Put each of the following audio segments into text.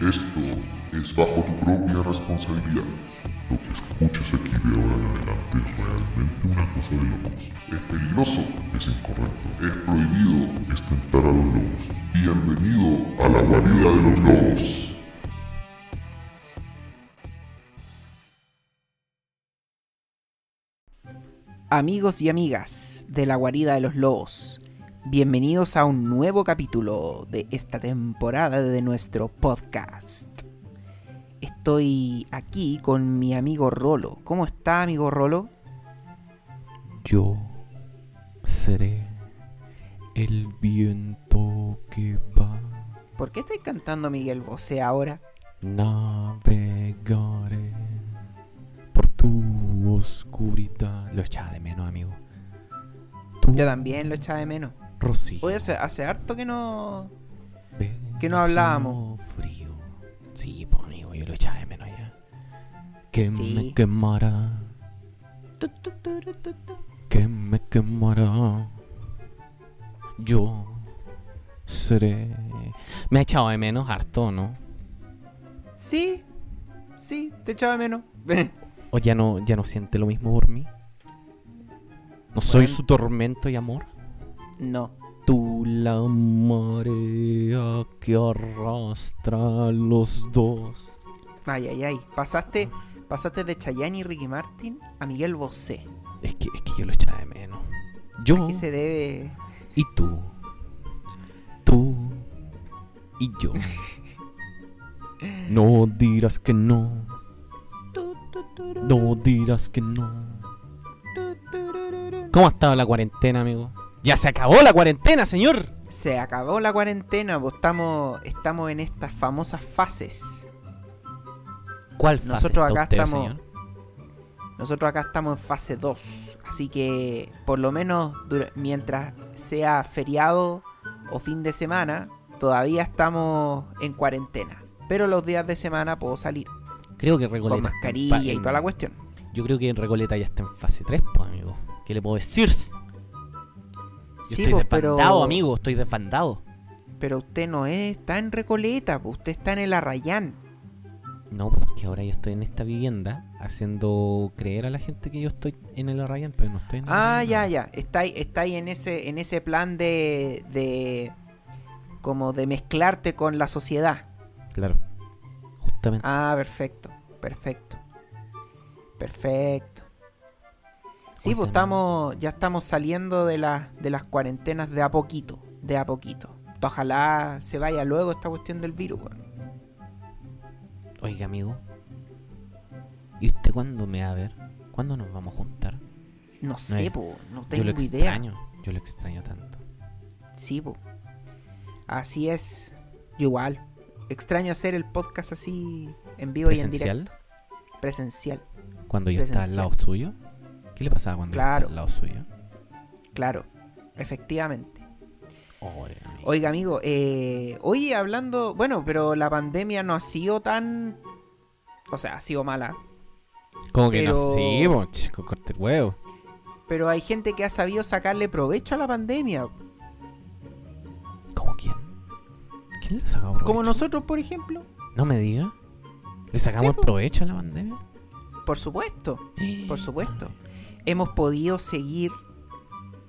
Esto es bajo tu propia responsabilidad. Lo que escuches aquí de ahora en adelante es realmente una cosa de locos. Es peligroso, es incorrecto, es prohibido, es tentar a los lobos. Bienvenido a la guarida de los lobos. Amigos y amigas de la guarida de los lobos, bienvenidos a un nuevo capítulo de esta temporada de nuestro podcast. Estoy aquí con mi amigo Rolo. ¿Cómo está, amigo Rolo? Yo seré el viento que va. ¿Por qué estáis cantando Miguel Bosé ahora? Navegaré por tu oscuridad. Lo echaba de menos, amigo. Tú, Yo también lo echaba de menos. Rocío. Hoy hace, hace harto que no... beso que no hablábamos. Frío. Sí, pues, amigo, yo lo echaba de menos ya. Que Sí. me quemará. Tu, tu, tu, que me quemará. Yo seré. Me ha echado de menos harto, ¿no? Sí, sí, te echaba de menos. ¿O ya no, ya no siente lo mismo por mí? ¿No soy su tormento y amor? No. Tú la marea que arrastra a los dos. Ay, ay, ay. Pasaste, pasaste de Chayanne y Ricky Martin a Miguel Bosé. Es que, es que yo lo echaba de menos. Yo ¿Qué se debe? y tú. Tú y yo. No dirás que no. No dirás que no. ¿Cómo ha estado la cuarentena, amigo? ¡Ya se acabó la cuarentena, señor! Se acabó la cuarentena, pues estamos, estamos en estas famosas fases. ¿Cuál fase Nosotros acá usted, estamos- señor? Nosotros acá estamos en fase 2. Así que por lo menos mientras sea feriado o fin de semana, todavía estamos en cuarentena. Pero los días de semana puedo salir Creo que Recoleta. con en mascarilla y toda la cuestión. Yo creo que Recoleta ya está en fase 3, pues, amigo. ¿Qué le puedo decir? Yo Sí, estoy pues, desbandado, pero, amigo. Estoy desbandado. pero usted no es, está en Recoleta, pues usted está en el Arrayán. No, porque ahora yo estoy en esta vivienda haciendo creer a la gente que yo estoy en el Arrayán, pero no estoy en el Ah, Arrayán. ya, ya. Está ahí, está ahí en ese, en ese plan de, de como de mezclarte con la sociedad. Claro. Justamente. Ah, perfecto, perfecto. Perfecto. Sí, pues estamos, ya estamos saliendo de, las de las cuarentenas de a poquito, de a poquito. Ojalá se vaya luego esta cuestión del virus. Oiga, amigo. ¿Y usted cuándo me va a ver? ¿Cuándo nos vamos a juntar? No sé, es- po, no yo tengo lo idea. extraño. Yo lo extraño tanto. Sí, po. Así es. Yo igual. Extraño hacer el podcast así en vivo y en ¿Presencial? directo. Presencial, Cuando yo estaba al Presencial. lado suyo. ¿Qué le pasaba cuando Claro. al lado suyo? claro. Efectivamente. Oiga, amigo, eh, hoy hablando, bueno, pero la pandemia no ha sido tan, o sea, ha sido mala, ¿Cómo que pero- no? Sí, chico, corte el huevo. pero hay gente que ha sabido sacarle provecho a la pandemia, ¿Cómo quién? ¿Quién le sacaba provecho? como nosotros, por ejemplo, No me diga. ¿Le sacamos Sí, provecho a la pandemia? por supuesto, por supuesto. Hemos podido seguir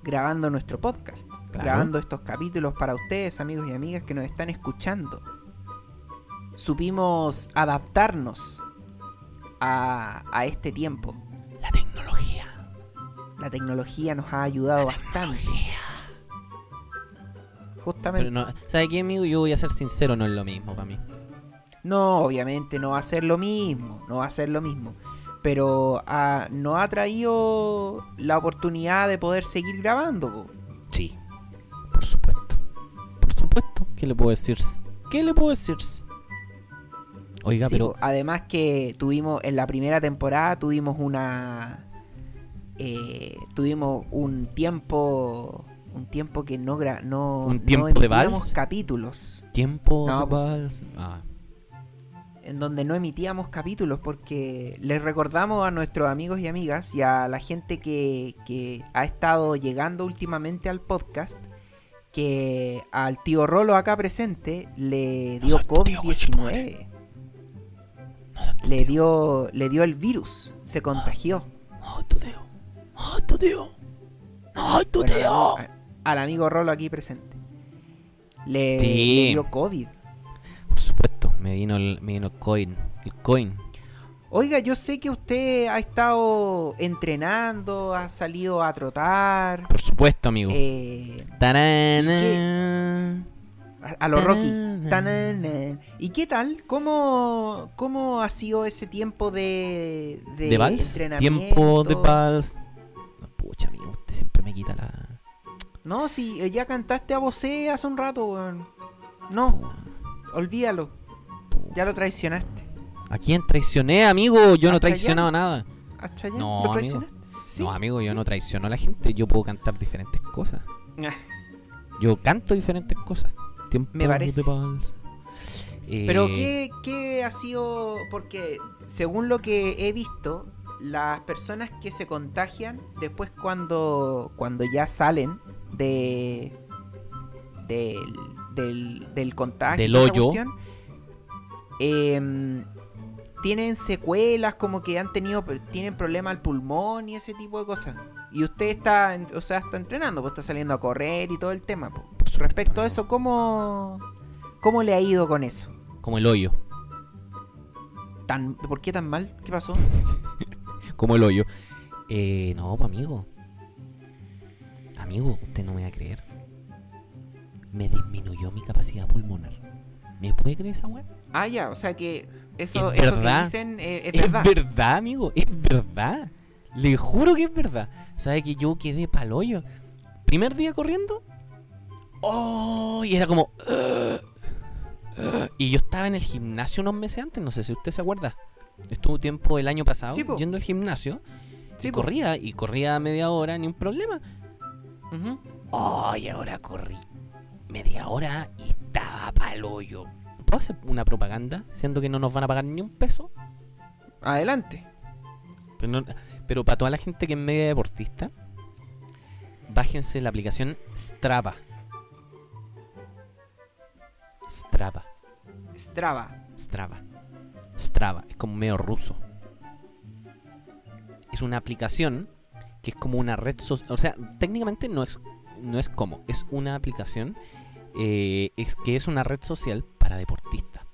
grabando nuestro podcast, Claro. grabando estos capítulos para ustedes, amigos y amigas que nos están escuchando. Supimos adaptarnos a, a este tiempo. La tecnología. La tecnología nos ha ayudado bastante. Justamente. Pero no, ¿sabe qué, amigo? Yo voy a ser sincero, no es lo mismo para mí. No, obviamente no va a ser lo mismo, no va a ser lo mismo. Pero ah, nos ha traído la oportunidad de poder seguir grabando. po. Sí, por supuesto. Por supuesto. ¿Qué le puedo decir? ¿Qué le puedo decir? Oiga, Sí, pero. Además que tuvimos, en la primera temporada tuvimos una... eh, tuvimos un tiempo... Un tiempo que no, gra- no, ¿Un no de vals? capítulos. tiempo No, de vals. Ah, en donde no emitíamos capítulos porque les recordamos a nuestros amigos y amigas y a la gente que, que ha estado llegando últimamente al podcast que al tío Rolo acá presente le No dio soy tu tío, COVID-19. No seas tu Le dio, le dio el virus, se contagió. Ay, tu tío. Tu tío. Tu Bueno, tío. al amigo Rolo aquí presente. Le, Sí. le dio COVID. Me vino el, me vino coin. El coin. Oiga, yo sé que usted ha estado entrenando, ha salido a trotar. Por supuesto, amigo. eh, a, a lo Rocky. ¿Y qué tal? ¿Cómo, ¿Cómo ha sido ese tiempo de, de, ¿De vals? entrenamiento? Tiempo de vals. No, pucha, amigo, usted siempre me quita la. No, si eh, ya cantaste a vocé hace un rato, weón. No, olvídalo. Ya lo traicionaste. ¿A quién traicioné, amigo? Yo ¿A no he traicionado nada. ¿A Chayanne? No, ¿Lo amigo. traicionaste? Sí, no, amigo, yo sí. no traiciono a la gente. Yo puedo cantar diferentes cosas. Ah, Yo canto diferentes cosas. Tiempo Me parece. vals. Eh, Pero ¿qué, ¿qué ha sido? Porque según lo que he visto, las personas que se contagian después cuando, cuando ya salen de del, del, del contagio, Del hoyo. cuestión, em, tienen secuelas, como que han tenido tienen problemas al pulmón y ese tipo de cosas. Y usted está, o sea, está entrenando, pues está saliendo a correr y todo el tema. pues. supuesto, Respecto a eso, ¿cómo, ¿cómo le ha ido con eso? Como el hoyo. ¿Tan, ¿Por qué tan mal? ¿Qué pasó? Como el hoyo. Eh, no, pues, amigo. Amigo, usted no me va a creer. Me disminuyó mi capacidad pulmonar. ¿Me puede creer esa weá? Ah, ya, o sea que eso, Es eso que verdad. dicen eh, es, Es verdad. verdad, amigo. Es verdad. Le juro que es verdad. ¿Sabe que yo quedé pa'l hoyo? Primer día corriendo. Oh, y era como. "Ugh, ugh". y yo estaba en el gimnasio unos meses antes. No sé si usted se acuerda. Estuvo tiempo el año pasado Sí, yendo al gimnasio. Sí, y corría, y corría media hora, ni un problema. Ujú. Oh, y ahora corrí media hora y estaba pa'l hoyo. ¿Puedo hacer una propaganda? Siendo que no nos van a pagar ni un peso. Adelante. Pero, no- pero para toda la gente que es media deportista, bájense la aplicación Strava. Strava, Strava. Strava, Strava. Es como medio ruso. Es una aplicación que es como una red social. O sea, técnicamente no es, no es como. Es una aplicación eh, es que es una red social para deportistas.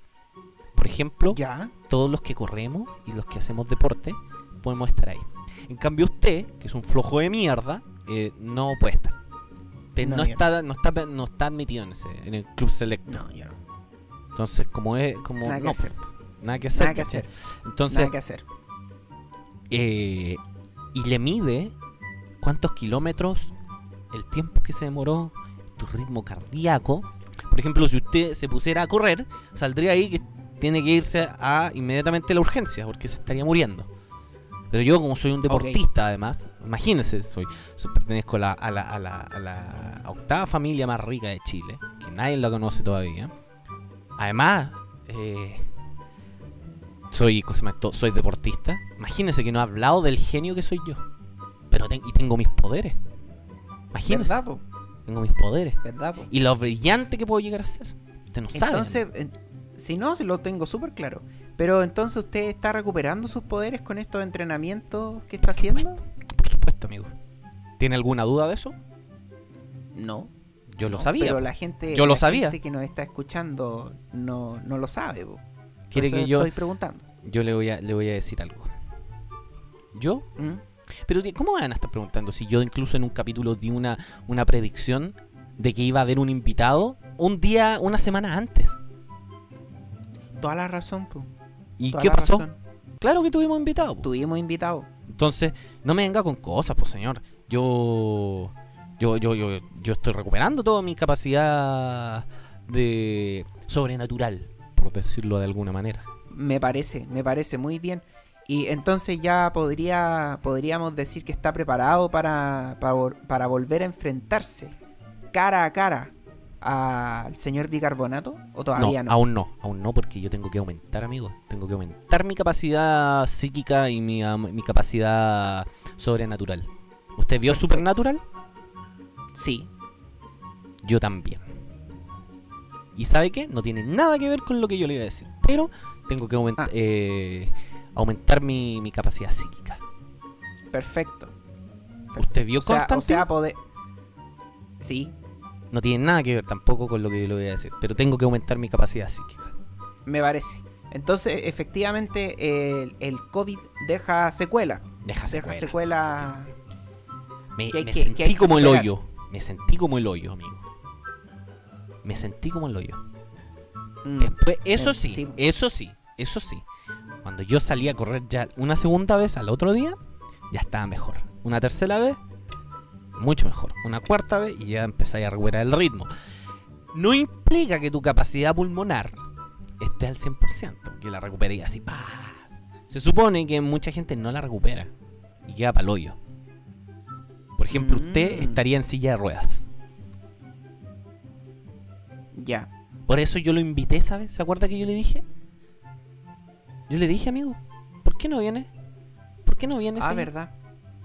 Por ejemplo, Ya. todos los que corremos y los que hacemos deporte podemos estar ahí. En cambio usted, que es un flojo de mierda, eh, no puede estar. No, está, no, está, no está admitido en, ese, en el club select. No, ya no. Entonces, como es... Como, Nada que no, hacer. Nada que hacer. Nada que hacer. Entonces, Nada que hacer. eh, y le mide cuántos kilómetros, el tiempo que se demoró, tu ritmo cardíaco. Por ejemplo, si usted se pusiera a correr, saldría ahí que tiene que irse a inmediatamente a la urgencia porque se estaría muriendo. Pero yo, como soy un deportista, además, imagínense, soy, soy- pertenezco a la, a, la, a, la, a la octava familia más rica de Chile, que nadie la conoce todavía. Además, eh, soy, soy deportista. Imagínense que no he hablado del genio que soy yo. Pero ten- y tengo mis poderes. Imagínense, ¿Verdad, po? tengo mis poderes. ¿Verdad, po? Y lo brillante que puedo llegar a ser. Usted no sabe. Entonces, en- si no, lo tengo súper claro. Pero entonces usted está recuperando sus poderes con estos entrenamientos que está haciendo. Por supuesto, amigo. ¿Tiene alguna duda de eso? No. Yo lo no, sabía. Pero po. la gente, Yo lo la sabía. gente que nos está escuchando no, no lo sabe. po. Quiere que yo, estoy preguntando. yo le voy a, le voy a decir algo. ¿Yo? ¿Mm? Pero ¿cómo van a estar preguntando si yo incluso en un capítulo di una, una predicción de que iba a haber un invitado un día, una semana antes? Toda la razón, po. ¿Y Toda qué pasó? razón. Claro que tuvimos invitado. po. Tuvimos invitado. Entonces, no me venga con cosas, pues señor. Yo, yo, yo, yo, yo estoy recuperando toda mi capacidad de sobrenatural, por decirlo de alguna manera. Me parece, me parece muy bien. Y entonces ya podría, podríamos decir que está preparado para, para, vol- para volver a enfrentarse cara a cara al señor bicarbonato. ¿O todavía no? aún no, aún no, porque yo tengo que aumentar, amigo. Tengo que aumentar mi capacidad psíquica y mi, mi capacidad sobrenatural. ¿Usted vio Perfecto. Supernatural? Sí. Yo también. ¿Y sabe qué? No tiene nada que ver con lo que yo le iba a decir. Pero tengo que aumenta- Ah. eh, aumentar mi, mi capacidad psíquica. Perfecto. ¿Usted vio O sea, o sea, poder... Sí, No tiene nada que ver tampoco con lo que yo le voy a decir. Pero tengo que aumentar mi capacidad psíquica. me parece. Entonces, efectivamente, el, el COVID deja secuela. Deja Deja secuela. secuela. Me, que hay me que- que sentí que como el hoyo. Me sentí como el hoyo, amigo. Me sentí como el hoyo. Mm, Después, eso sí, sí. eso sí, eso sí. Cuando yo salí a correr ya una segunda vez al otro día, ya estaba mejor. Una tercera vez, mucho mejor. Una cuarta vez y ya empecé a recuperar el ritmo. No implica que tu capacidad pulmonar esté al 100%, que la recuperes así, pa. Se supone que mucha gente no la recupera y queda para hoyo. Por ejemplo, usted Mm. estaría en silla de ruedas. Ya. Por eso yo lo invité, ¿sabes? ¿Se acuerda que yo le dije? Yo le dije, amigo, ¿por qué no viene? ¿Por qué no viene? Ah, señor? ¿verdad?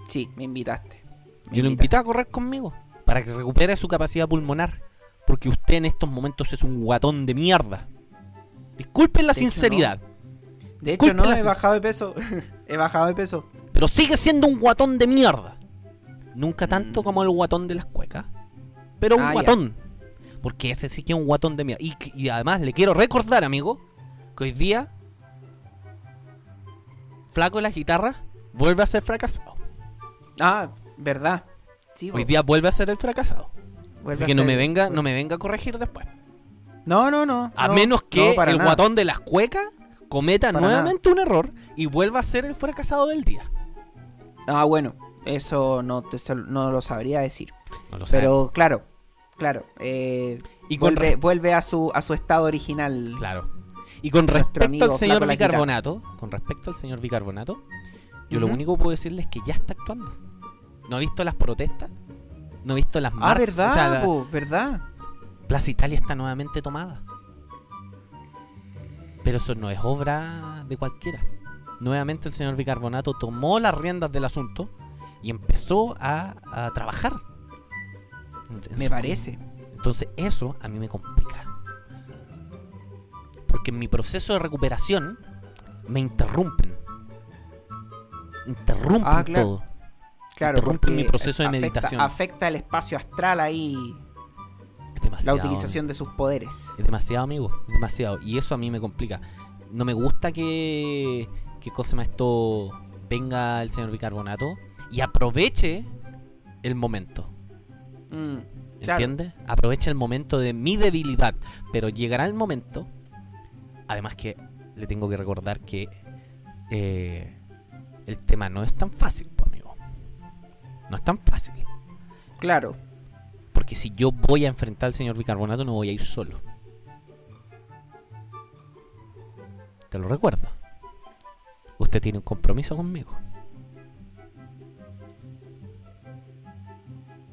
Sí, me invitaste. Me Yo lo invité a correr conmigo para que recupere su capacidad pulmonar. Porque usted en estos momentos es un guatón de mierda. Disculpen la De hecho, sinceridad, De hecho, no, he bajado de peso. he bajado de peso. pero sigue siendo un guatón de mierda. Nunca tanto Mm. como el guatón de las cuecas, pero un Ah, ya. guatón. Porque ese sí que es un guatón de mierda. Y, y además le quiero recordar, amigo, que hoy día Flaco de la guitarra vuelve a ser fracasado. Ah, ¿verdad? Sí, Hoy día vuelve a ser el fracasado. vuelve Así que no me venga, no me venga a corregir después. No, no, no. A no, menos que no, para el nada. guatón de las cuecas cometa Para nuevamente un error y vuelva a ser el fracasado del día. Ah, bueno, eso no, te, no lo sabría decir. No lo sé. Pero claro, claro. eh, Y vuelve, vuelve a su a su estado original. Claro. Y con Nuestro respecto al señor bicarbonato, con respecto al señor bicarbonato, yo lo único que puedo decirle es que ya está actuando. ¿No ha visto las protestas? ¿No ha visto las Ah, marchas? verdad, O sea, la- po, verdad. Plaza Italia está nuevamente tomada. Pero eso no es obra de cualquiera. Nuevamente el señor Bicarbonato tomó las riendas del asunto y empezó a, a trabajar. Me parece. Entonces eso a mí me complica. Porque en mi proceso de recuperación me interrumpen. Interrumpen Ah, claro. todo. Claro, Interrumpe porque mi proceso de afecta- meditación. Afecta el espacio astral ahí, Es la demasiado. utilización de sus poderes. Es demasiado, amigo. Es demasiado. Y eso a mí me complica. No me gusta que. Que cosa más esto. Venga el señor bicarbonato y aproveche el momento. Mm, claro. ¿Entiendes? Aprovecha el momento de mi debilidad. Pero llegará el momento. Además que le tengo que recordar que eh, el tema no es tan fácil, pues, amigo. No es tan fácil. Claro. Porque si yo voy a enfrentar al señor bicarbonato, no voy a ir solo. Te lo recuerdo. Usted tiene un compromiso conmigo.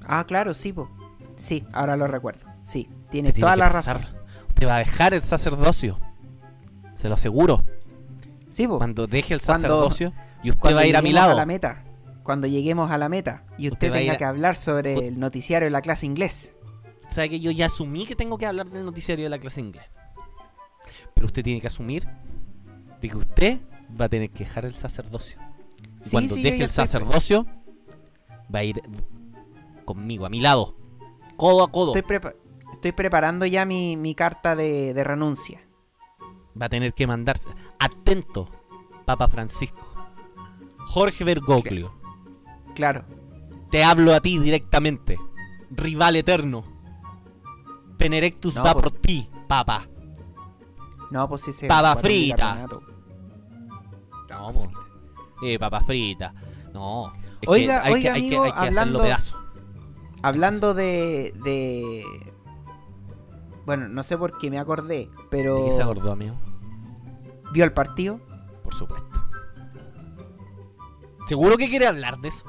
Ah, claro, sí, po. Sí, ahora lo recuerdo. Sí, tienes Usted toda tiene la razón. Usted va a dejar el sacerdocio. Se lo aseguro. Sí, po. Cuando deje el Cuando- sacerdocio y usted Cuando va a ir a mi lleguemos lado. la meta. Cuando lleguemos a la meta y Usted usted, va a ir tenga a- que hablar sobre Ut- el noticiario de la clase inglés. Sabe que yo ya asumí que tengo que hablar del noticiario de la clase inglés. Pero usted tiene que asumir de que usted va a tener que dejar el sacerdocio. Y Sí, cuando sí, yo deje ya el estoy- sacerdocio, va a ir conmigo, a mi lado. Codo a codo. Estoy, prepa- estoy preparando ya mi, mi carta de, de renuncia. Va a tener que mandarse. Atento, Papa Francisco. Jorge Bergoglio. Claro. Te hablo a ti directamente. Rival eterno. Penerectus No, va por- por ti, Papa. No, pues ese. Papa frita. No, po. Eh, papa frita. No. Es que Oiga, que, oiga, hay que- amigo, hay que hacerlo hablando- pedazo. Hablando de, de. Bueno, no sé por qué me acordé, pero. ¿De qué se acordó, amigo? ¿Vio el partido? Por supuesto. ¿Seguro que quiere hablar de eso?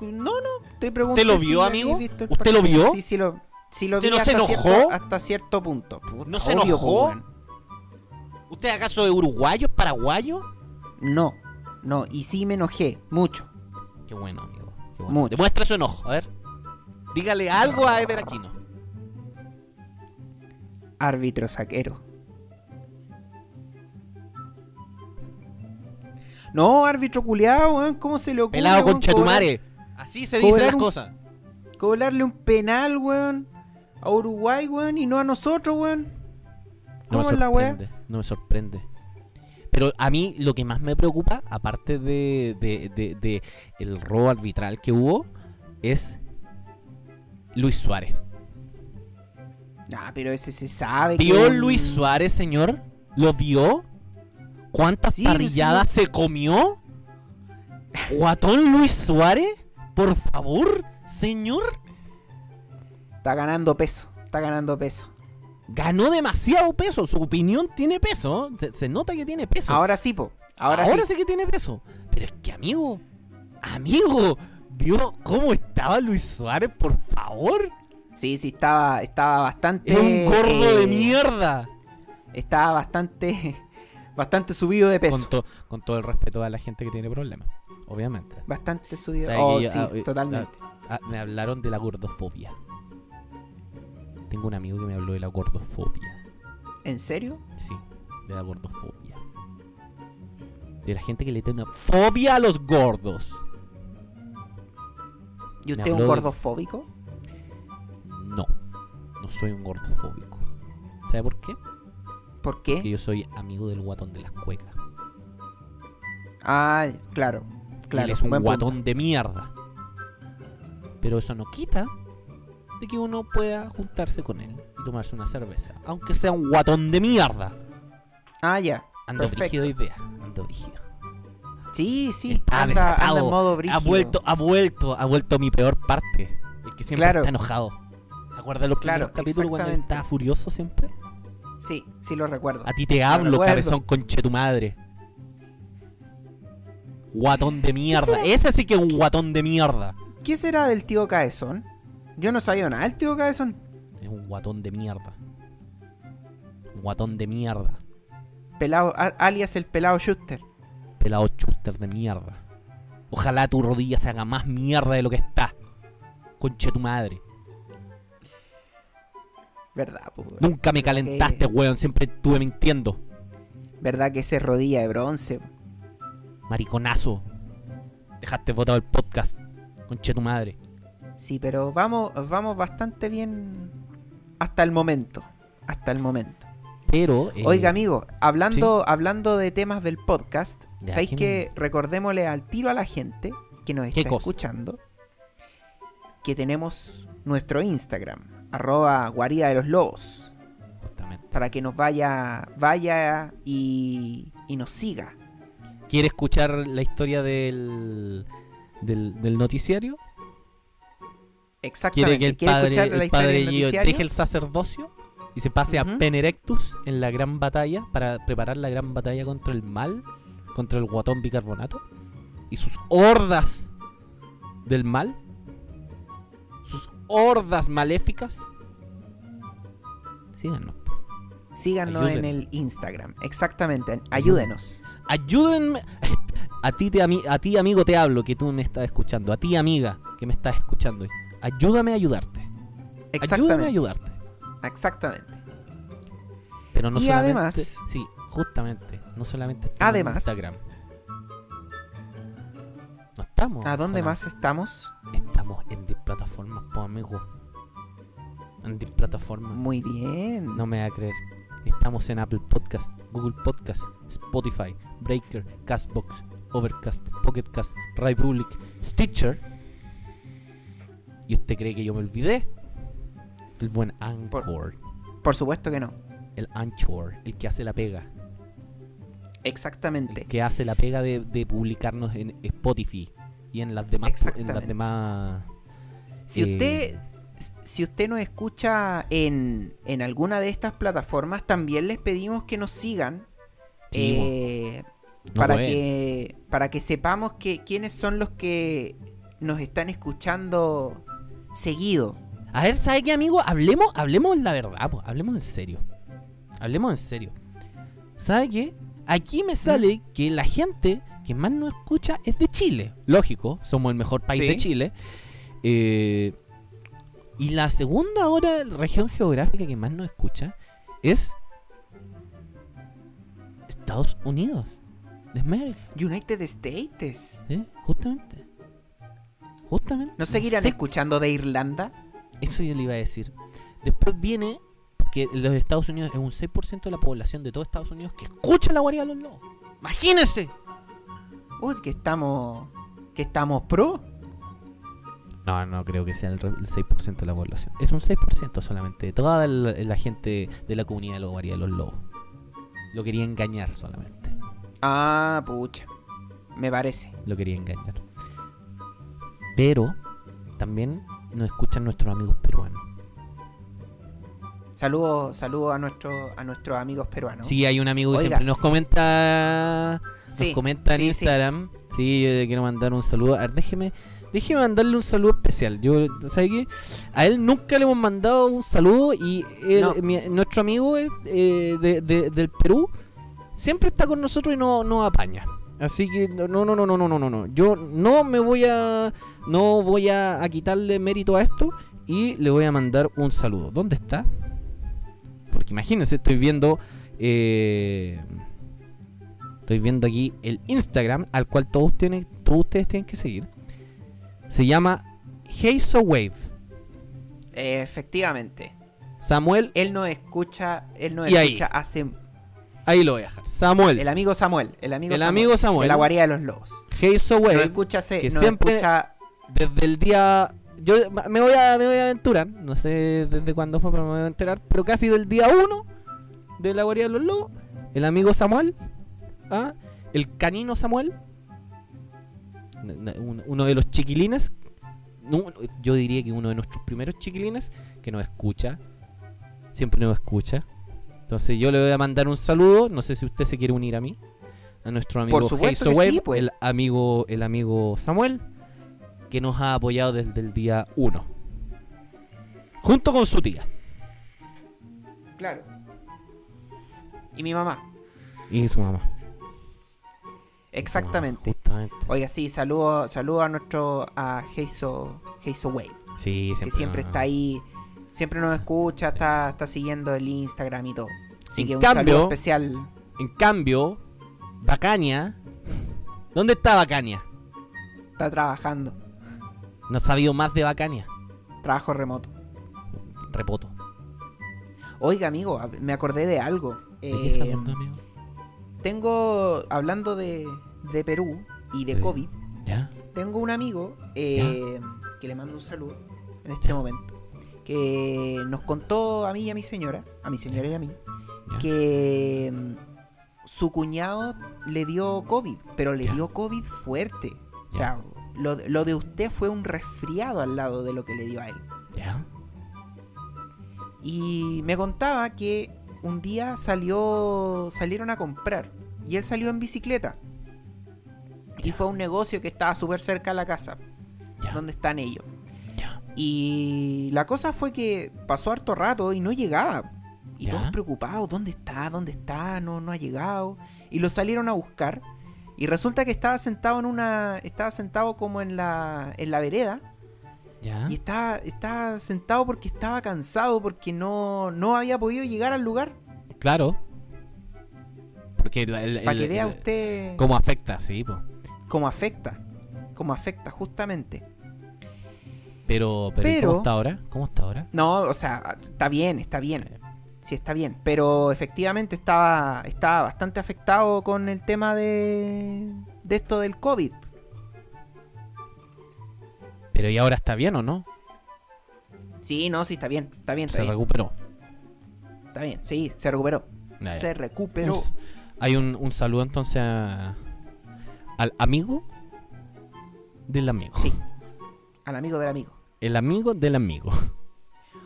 No, no, te pregunto. ¿Usted lo vio, amigo? ¿Usted lo vio? Sí, sí lo, sí lo ¿Usted vi no se hasta, enojó? Cierto, hasta cierto punto. Puta, ¿No se enojó? weón. ¿Usted acaso es uruguayo, paraguayo? No, no, y sí me enojé, mucho. Qué bueno, amigo. Qué bueno. Mucho. Demuestra su enojo, a ver. Dígale algo a Ever Aquino. Árbitro saquero. No, árbitro culiado, weón. ¿Cómo se le ocurre? Pelado weón, con Chetumare. Así se dicen las un- cosas. Cobrarle un penal, weón. A Uruguay, weón. Y no a nosotros, weón. No me ¿Cómo es la weá? sorprende, no me sorprende. Pero a mí lo que más me preocupa, aparte de, de- de- de el robo arbitral que hubo, es Luis Suárez. Ah, pero ese se sabe. ¿Vio Luis Suárez, señor? ¿Lo vio? ¿Cuántas Sí, parrilladas se comió? ¿Guatón Luis Suárez? Por favor, señor. Está ganando peso. Está ganando peso. Ganó demasiado peso. Su opinión tiene peso. Se, se nota que tiene peso. Ahora sí, po. Ahora, Ahora sí. sí que tiene peso. Pero es que, amigo, amigo, ¿vio cómo estaba Luis Suárez? Por favor. Sí, sí, estaba, estaba bastante. Es un gordo de eh, mierda. Estaba bastante. Bastante subido de peso. Con, to- con todo el respeto a la gente que tiene problemas, obviamente. Bastante subido. ¿Sabe Oh, yo- sí, ah, totalmente. Ah, me hablaron de la gordofobia. Tengo un amigo que me habló de la gordofobia. ¿En serio? Sí, de la gordofobia. De la gente que le tiene una fobia a los gordos. ¿Y usted es un habló de- gordofóbico? No, no soy un gordofóbico. ¿Sabe por qué? ¿Por qué? yo soy amigo del guatón de las cuecas. Ah, claro. Claro. Él es un punto. guatón de mierda. Pero eso no quita de que uno pueda juntarse con él y tomarse una cerveza. Aunque sea un guatón de mierda. Ah, ya. Ando brígido idea. Ando brígido. Sí, sí. Está Anda, anda desatado. en modo Ha brígido. vuelto, ha vuelto, ha vuelto mi peor parte. El que siempre Claro. está enojado. ¿Se acuerda de los Claro, primeros capítulos cuando estaba furioso siempre? Sí, sí lo recuerdo. A ti te hablo, cabezón conche tu madre. Guatón de mierda. Ese sí que es un guatón de mierda. ¿Qué será del tío Caezón? Yo no sabía nada del tío Caezón. Es un guatón de mierda. Un guatón de mierda. Pelado, alias el pelado Schuster. Pelado chuster de mierda. Ojalá tu rodilla se haga más mierda de lo que está. Conche tu madre. ¿Verdad, weón? Nunca me calentaste, weón. Siempre estuve mintiendo. ¿Verdad que ese rodilla de bronce? Mariconazo. Dejaste votado el podcast. Conche tu madre. Sí, pero vamos, vamos bastante bien hasta el momento. Hasta el momento. Pero. eh, Oiga, amigo, hablando, hablando de temas del podcast, Ya, ¿sabéis ¿qué que recordémosle al tiro a la gente que nos ¿Qué está escuchando que tenemos nuestro Instagram, arroba guarida de los lobos, Justamente. para que nos vaya, vaya y, y nos siga. ¿Quiere escuchar la historia del, del, del noticiario? Exactamente. ¿Quiere que el ¿Quiere padre, escuchar la el historia padre del Gio deje el sacerdocio y se pase a Penerectus en la gran batalla para preparar la gran batalla contra el mal, contra el guatón bicarbonato y sus hordas del mal, hordas maléficas? Síganos. Síganos en el Instagram. Exactamente. Ayúdenos. Ayúdenme. A ti, te, a ti, amigo, te hablo que tú me estás escuchando. A ti, amiga, que me estás escuchando. Ayúdame a ayudarte. Ayúdame a Exactamente. ayudarte. Exactamente. Pero no Y solamente. además- Sí, justamente. No solamente Además- en Instagram. No estamos. ¿A dónde más estamos? Estamos en plataformas, pues, amigo. En plataformas. Muy bien. No me va a creer. Estamos en Apple Podcast, Google Podcast, Spotify, Breaker, Castbox, Overcast, Pocketcast, Republic, Stitcher. ¿Y usted cree que yo me olvidé? El buen Anchor. Por supuesto que no. El Anchor, el que hace la pega. El Exactamente. que hace la pega de, de publicarnos en Spotify y en las demás. En las Exactamente. demás Si eh, usted, si usted nos escucha en, en alguna de estas plataformas, también les pedimos que nos sigan. Sí, eh, no para, que, para que sepamos que, quiénes son los que nos están escuchando seguido. A ver, ¿sabe qué, amigo? Hablemos, hablemos la verdad, po, hablemos en serio. Hablemos en serio. ¿Sabe qué? Aquí me sale que la gente que más nos escucha es de Chile. Lógico, somos el mejor país Sí. de Chile. Eh, Y la segunda hora, región geográfica que más nos escucha es Estados Unidos. De América. United States. ¿sí? Justamente. Justamente. ¿No seguirán sé- escuchando de Irlanda? Eso yo le iba a decir. Después viene que los Estados Unidos es un 6% de la población de todo Estados Unidos que escucha la guarida de los lobos. Imagínense. Uy, que estamos. que estamos pro. No, no creo que sea el, re- el 6% de la población. Es un 6% solamente de toda la, la gente de la comunidad de la guarida de los lobos. Lo quería engañar solamente. Ah, pucha. Me parece. Lo quería engañar. Pero también nos escuchan nuestros amigos peruanos. Saludos saludo a, nuestro, a nuestros amigos peruanos. Sí, hay un amigo que Oiga. siempre nos comenta. Sí, nos comenta en sí. Instagram. Sí. yo le quiero mandar un saludo. A ver, déjeme, déjeme mandarle un saludo especial. Yo, ¿sabe qué? A él nunca le hemos mandado un saludo y él- No. mi- nuestro amigo eh, de- de- del Perú siempre está con nosotros y no nos apaña. Así que no, no, no, no, no, no, no, no. Yo no me voy a, no voy a, a quitarle mérito a esto y le voy a mandar un saludo. ¿Dónde está? Porque imagínense, estoy viendo, eh, estoy viendo aquí el Instagram al cual todos tienen, todos ustedes tienen que seguir. Se llama Hazel Wave. Efectivamente. Samuel, Él nos escucha. Él ahí. escucha hace. ahí lo voy a dejar. Samuel, El amigo Samuel. El amigo El Samuel. amigo Samuel. De la guarida de los lobos. Nos Wave. escucha, hace- que siempre- escucha desde el día. Yo me voy a, me voy a aventurar. No sé desde cuándo fue, pero me voy a enterar. Pero casi del día 1 de la guarida de los lobos. El amigo Samuel. ¿ah? El canino Samuel. Uno de los chiquilines. Yo diría que uno de nuestros primeros chiquilines que nos escucha. Siempre nos escucha. Entonces yo le voy a mandar un saludo. No sé si usted se quiere unir a mí. A nuestro amigo Por supuesto sí, pues. el amigo, el amigo Samuel que nos ha apoyado desde el día 1. Junto con su tía Claro. Y mi mamá. y su mamá. Exactamente. Oiga, sí, saludo, saludo a nuestro. a Heiso, Heiso Wave. Sí, siempre. que siempre está ahí. Siempre nos Sí. escucha, está, está siguiendo el Instagram y todo. Así En que un cambio- saludo especial. En cambio, Bacania. ¿Dónde está Bacania? Está trabajando. No ha sabido más de Bacania. Trabajo remoto. Repoto. Oiga, amigo, me acordé de algo. ¿De qué se acordó, amigo? tengo, hablando de, de Perú y de Sí. COVID, ¿Ya? tengo un amigo eh, que le mando un saludo en este Ya. momento. Que nos contó a mí y a mi señora, a mi señora y a mí, que mm, su cuñado le dio COVID, pero le dio COVID fuerte. O sea, lo, lo de usted fue un resfriado al lado de lo que le dio a él. ¿Ya? Y me contaba que un día salió, salieron a comprar y él salió en bicicleta. Y fue a un negocio que estaba súper cerca de la casa, ¿Ya? donde están ellos. ¿Ya? Y la cosa fue que pasó harto rato y no llegaba. Y todos preocupados, ¿dónde está? ¿Dónde está? No, no ha llegado. Y lo salieron a buscar. Y resulta que estaba sentado en una. Estaba sentado como en la. en la vereda. ¿Ya? Y estaba, estaba sentado porque estaba cansado, porque no, no había podido llegar al lugar. Claro. Porque Para que vea el- usted cómo afecta, sí, po. cómo afecta. Cómo afecta, justamente. Pero, pero, ¿y Pero- ¿cómo está ahora? ¿Cómo está ahora? No, o sea, está bien, está bien. Sí, está bien. Pero efectivamente estaba, estaba bastante afectado con el tema de, de esto del COVID. Pero ¿y ahora está bien o no? Sí, no, sí, está bien. Está bien, está Se bien. recuperó. Está bien, sí, se recuperó. Se recuperó. Un hay un, un saludo entonces a- al amigo del amigo. Sí. Al amigo del amigo. El amigo del amigo.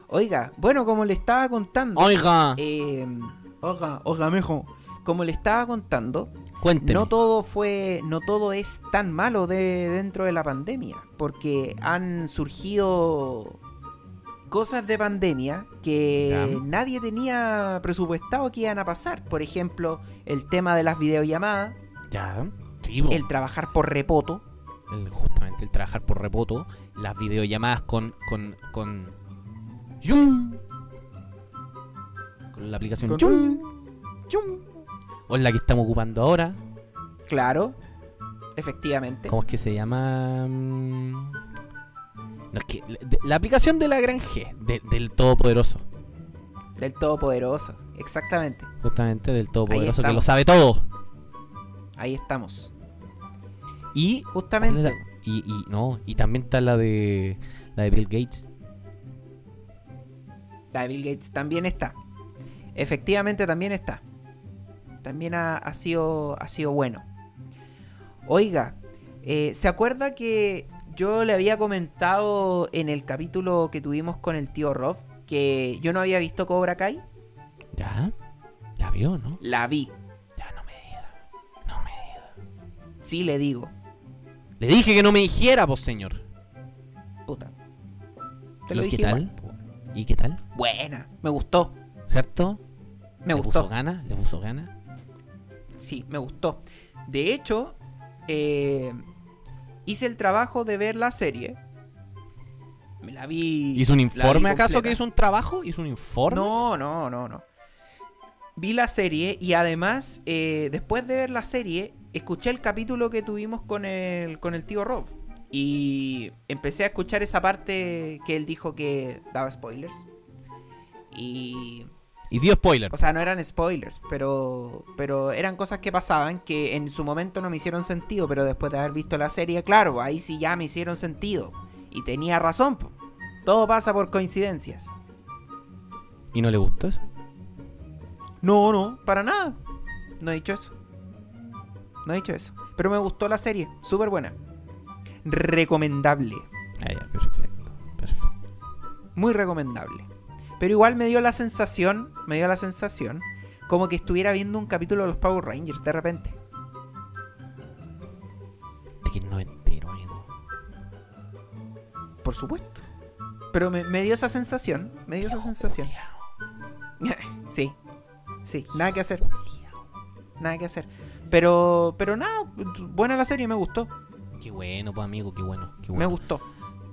Oiga, bueno, como le estaba contando. Oiga, eh, oiga, oiga, mijo. Como le estaba contando, cuénteme. no todo fue, no todo es tan malo de dentro de la pandemia, porque han surgido cosas de pandemia que Ya. nadie tenía presupuestado que iban a pasar. Por ejemplo, el tema de las videollamadas, Ya, sí, el trabajar por repoto. El- justamente el trabajar por repoto, las videollamadas con, con, con ¡Yum! Con la aplicación Con- ¡Yum! ¡Yum! O la que estamos ocupando ahora. Claro, efectivamente. ¿Cómo es que se llama? Mm, No, es que la, de- la aplicación de la gran G, de- del Todopoderoso. Del Todopoderoso, exactamente. Justamente del Todopoderoso que lo sabe todo. Ahí estamos. Y, Justamente. y, y- no, y también está la de la de Bill Gates. La de Bill Gates también está. Efectivamente también está. También ha, ha sido, ha sido bueno. Oiga, eh, ¿se acuerda que yo le había comentado en el capítulo que tuvimos con el tío Rob que yo no había visto Cobra Kai? ¿Ya? ¿La vio, no? La vi. Ya no me diga. No me diga. Sí le digo. Le dije que no me dijera, pues señor. Puta. Te lo ¿Y dije qué tal? ¿Y qué tal? Buena. Me gustó. ¿Cierto? Me ¿Le gustó. puso ganas? ¿Le puso ganas? Sí, me gustó. De hecho, eh, hice el trabajo de ver la serie. Me la vi. ¿Hizo un informe acaso completa. que hizo un trabajo? ¿Hizo un informe? No, no, no, no. Vi la serie y además, eh, después de ver la serie, escuché el capítulo que tuvimos con el, con el tío Rob. Y empecé a escuchar esa parte que él dijo que daba spoilers. Y Y dio spoiler. O sea, no eran spoilers, pero, pero eran cosas que pasaban que en su momento no me hicieron sentido, pero después de haber visto la serie, claro, ahí sí ya me hicieron sentido. Y tenía razón, po. todo pasa por coincidencias. ¿Y no le gustó eso? No, no, para nada. No he dicho eso. No he dicho eso. Pero me gustó la serie, súper buena. Recomendable, Ah, ya, perfecto. Perfecto. muy recomendable. Pero igual me dio la sensación, me dio la sensación, como que estuviera viendo un capítulo de los Power Rangers de repente. Que no entero, amigo. Por supuesto. Pero me, me dio esa sensación. Me dio esa sensación. Sí. Sí, nada que hacer. Nada que hacer. Pero, pero nada, buena la serie, me gustó. Qué bueno, pues amigo, qué bueno. Qué Me bueno. gustó.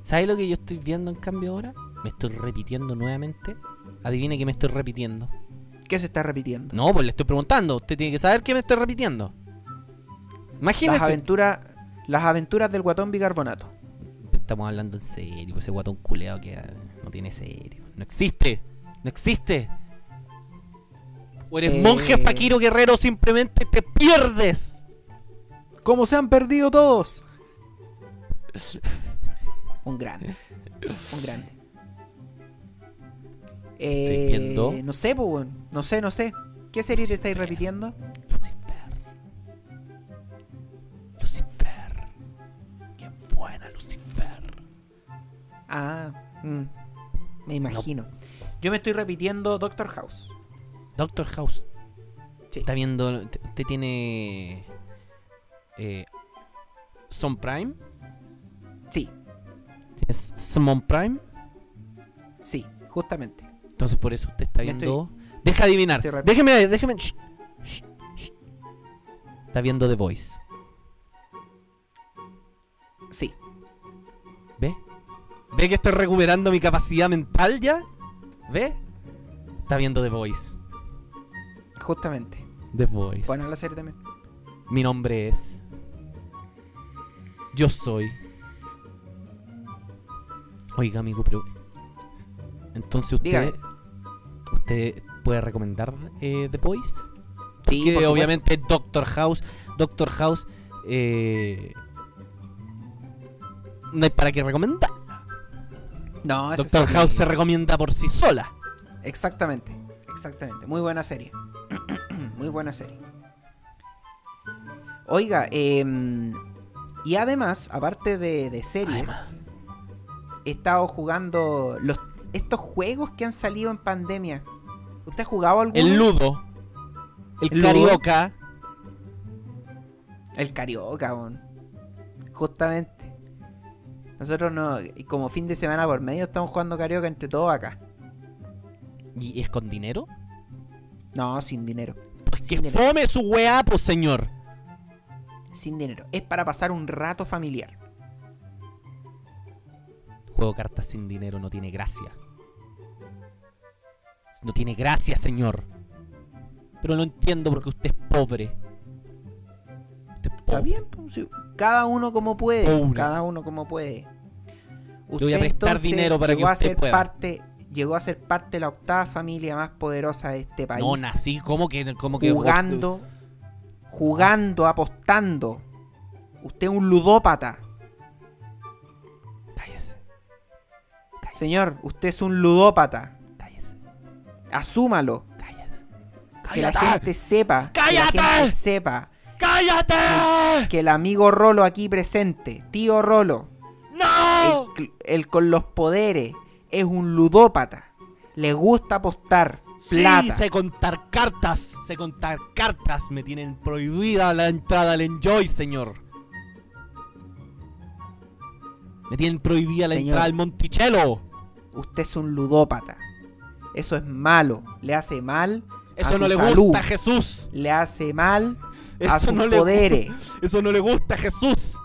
¿Sabes lo que yo estoy viendo en cambio ahora? Me estoy repitiendo nuevamente. Adivine que me estoy repitiendo. ¿Qué se está repitiendo? No, pues le estoy preguntando. Usted tiene que saber que me estoy repitiendo. Las Imagínese. aventuras. Las aventuras del guatón bicarbonato. Estamos hablando en serio, pues ese guatón culeado que ah, no tiene serio. No existe. No existe. O eres Eh. monje Paquiro Guerrero, simplemente te pierdes. ¿Cómo se han perdido todos? Un grande. Un grande. Eh, viendo. No sé, pues, weón. No sé, no sé. ¿Qué serie te estáis Lucifer. repitiendo? Lucifer. Lucifer. Qué buena Lucifer. Ah, mm, me imagino. Yo me estoy repitiendo Doctor House. Doctor House. Sí. Está viendo. Usted tiene. Eh, Son Prime. Sí, ¿Tienes Summon Prime? sí, justamente. Entonces por eso usted está Me viendo. Deja adivinar. estoy Déjeme, déjeme. shh, shh, shh. Está viendo The Voice. Sí, ¿Ve? ¿Ve que estoy recuperando mi capacidad mental ya? ¿Ve? Está viendo The Voice. justamente. The Voice. Buena la serie también. Mi nombre es. Yo soy. Oiga, amigo, pero. Entonces usted. Dígame. ¿Usted puede recomendar eh, The Voice? Sí, que por supuesto. obviamente Doctor House. Doctor House. Eh, no hay para qué recomendar. No, Doctor House se recomienda por sí sola. Exactamente, exactamente. Muy buena serie. Muy buena serie. Oiga, em, y además, aparte de, de series, Además. He estado jugando los, estos juegos que han salido en pandemia. ¿Usted ha jugado alguno? El Ludo. El, El. Carioca. El Carioca, weón. Justamente. Nosotros no, como fin de semana por medio estamos jugando Carioca entre todos acá. ¿Y es con dinero? No, sin dinero. Pues que dinero. fome su weá, pues señor. Sin dinero. Es para pasar un rato familiar. Juego cartas sin dinero no tiene gracia. No tiene gracia, señor. Pero lo entiendo porque usted es pobre. Usted es Está pobre. bien, pues, sí, cada uno como puede, Pobre. cada uno como puede. voy a prestar dinero para llegó que a usted ser pueda. parte, llegó a ser parte de la octava familia más poderosa de este país. No nací, ¿cómo que, cómo que jugando, jugando, apostando. Usted es un ludópata. Señor, usted es un ludópata. cállese, Asúmalo. cállese. Que la ¡Cállate! gente sepa. Que ¡Cállate! la gente sepa ¡Cállate! que el amigo Rolo aquí presente, tío Rolo, ¡No! el, el con los poderes, es un ludópata. Le gusta apostar plata. Sí, sé contar cartas, sé contar cartas. Me tienen prohibida la entrada al Enjoy, señor. Me tienen prohibida la Señor. entrada al Monticello. Usted es un ludópata. Eso es malo. Le hace mal. Eso a no su le salud. gusta a Jesús. Le hace mal a sus no le poderes. Eso no le gusta a Jesús.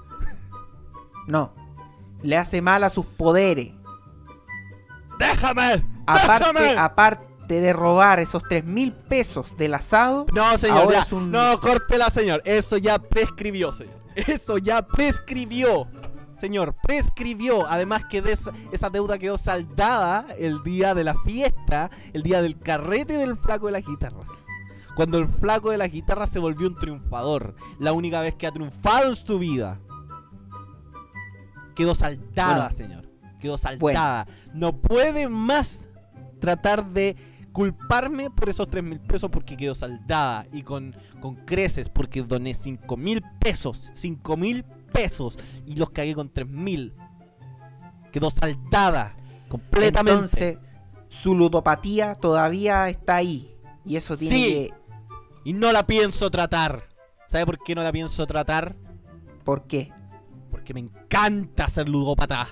No. Le hace mal a sus poderes. ¡Déjame! Aparte, ¡Déjame! aparte de robar esos 3 mil pesos del asado. No, señor, Ahora ya. es un- No, córtela, señor. Eso ya prescribió, señor. Eso ya prescribió. Señor, prescribió. Además que de esa, esa deuda quedó saldada el día de la fiesta, el día del carrete del flaco de las guitarras. Cuando el flaco de las guitarras se volvió un triunfador. La única vez que ha triunfado en su vida. Quedó saldada, Bueno. señor. Quedó saldada. No puede más tratar de culparme por esos 3 mil pesos porque quedó saldada y con, con creces porque doné 5 mil pesos, 5 mil pesos y los cagué con 3 mil. Quedó saldada completamente. Entonces, su ludopatía todavía está ahí. Y eso tiene Sí. que. y no la pienso tratar. ¿Sabe por qué no la pienso tratar? ¿Por qué? Porque me encanta ser ludópata.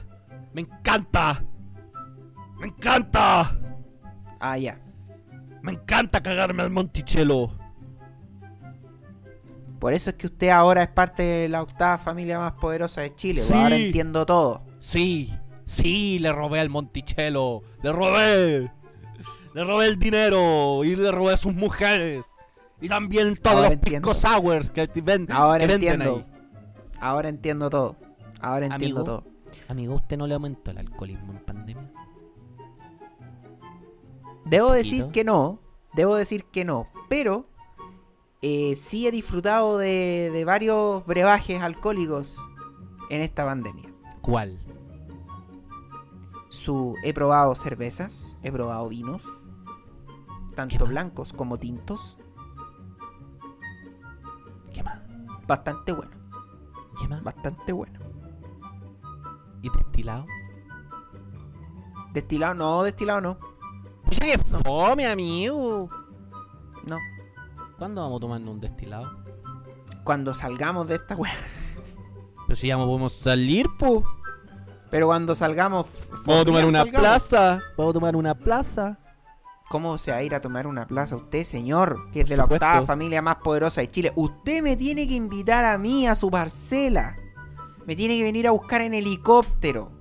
Me encanta. Me encanta. Ah, ya. Me encanta cagarme al Monticello. Por eso es que usted ahora es parte de la octava familia más poderosa de Chile. Sí. Ahora entiendo todo. Sí, sí, le robé al Monticello. Le robé. Le robé el dinero y le robé a sus mujeres. Y también todos Ahora los entiendo. pisco sours que, ven- Ahora que venden entiendo. ahí. Ahora entiendo todo. Ahora entiendo Amigo. todo. Amigo, ¿usted no le aumentó el alcoholismo en pandemia? Debo decir que no. Debo decir que no. Pero eh, sí he disfrutado de, de varios brebajes alcohólicos en esta pandemia. ¿Cuál? Su, he probado cervezas, he probado vinos, ¿Qué tanto blancos como tintos. ¿Qué más? Bastante bueno, ¿Qué más? bastante bueno. ¿Y destilado? Destilado no, destilado no. Que fome, amigo. No. ¿Cuándo vamos tomando un destilado? Cuando salgamos de esta weá. Pero si ya no podemos salir, po. Pero cuando salgamos. Vamos a tomar una salgamos. plaza. Vamos a tomar una plaza. ¿Cómo se va a ir a tomar una plaza usted, señor? Que es de la supuesto. octava familia más poderosa de Chile. Usted me tiene que invitar a mí a su parcela. Me tiene que venir a buscar en helicóptero.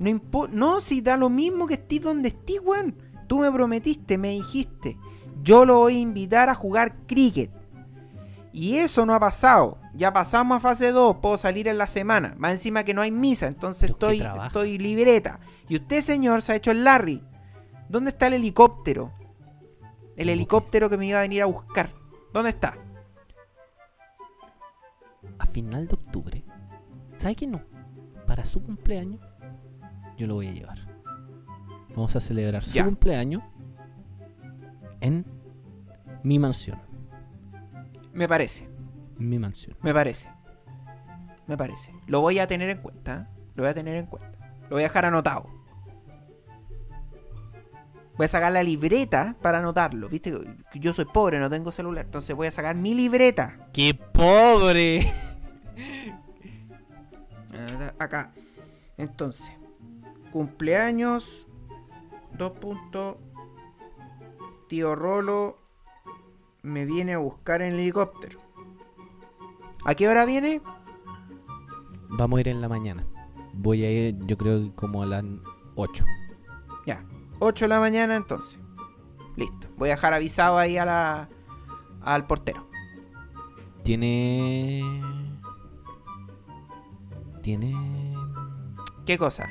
No impo- No, si da lo mismo que estés donde estés, weón. Tú me prometiste, me dijiste. Yo lo voy a invitar a jugar cricket. Y eso no ha pasado. Ya pasamos a fase 2, puedo salir en la semana. Más encima que no hay misa, entonces Pero ¿qué estoy, estoy libreta. Y usted, señor, se ha hecho el Larry. ¿Dónde está el helicóptero? El ¿Cómo helicóptero que me iba a venir a buscar. ¿Dónde está? A final de octubre. ¿Sabe qué no? Para su cumpleaños. Yo lo voy a llevar. Vamos a celebrar su cumpleaños. En mi mansión. Me parece, En mi mansión. me parece. Me parece. Lo voy a tener en cuenta. ¿eh? Lo voy a tener en cuenta. Lo voy a dejar anotado. Voy a sacar la libreta para anotarlo. Viste que yo soy pobre, no tengo celular. Entonces voy a sacar mi libreta. ¡Qué pobre! Acá. Entonces. Cumpleaños. Dos puntos. Tío Rolo me viene a buscar en helicóptero. ¿A qué hora viene? Vamos a ir en la mañana. voy a ir, yo creo como a las 8. Ya. 8 de la mañana entonces. Listo. Voy a dejar avisado ahí a la, al portero. Tiene. Tiene. ¿Qué cosa?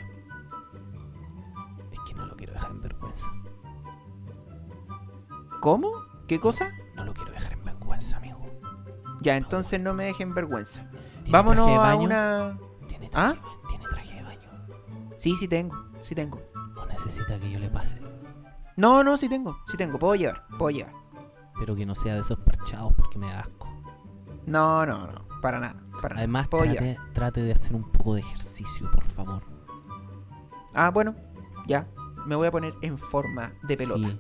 ¿Cómo? ¿Qué cosa? No lo quiero dejar en vergüenza, amigo. Ya, entonces no me dejen vergüenza. ¿Tiene Vámonos traje de a baño? una... ¿Tiene ¿Ah? traje, ¿Tiene traje de baño? Sí, sí tengo. Sí tengo. ¿O necesita que yo le pase? No, no, sí tengo. Sí tengo. Puedo llevar. Puedo llevar. Pero que no sea de esos parchados porque me da asco. No, no, no. Para nada. Para nada. Además, llevar. trate, trate de hacer un poco de ejercicio, por favor. Ah, bueno. Ya. Me voy a poner en forma de pelota. Sí,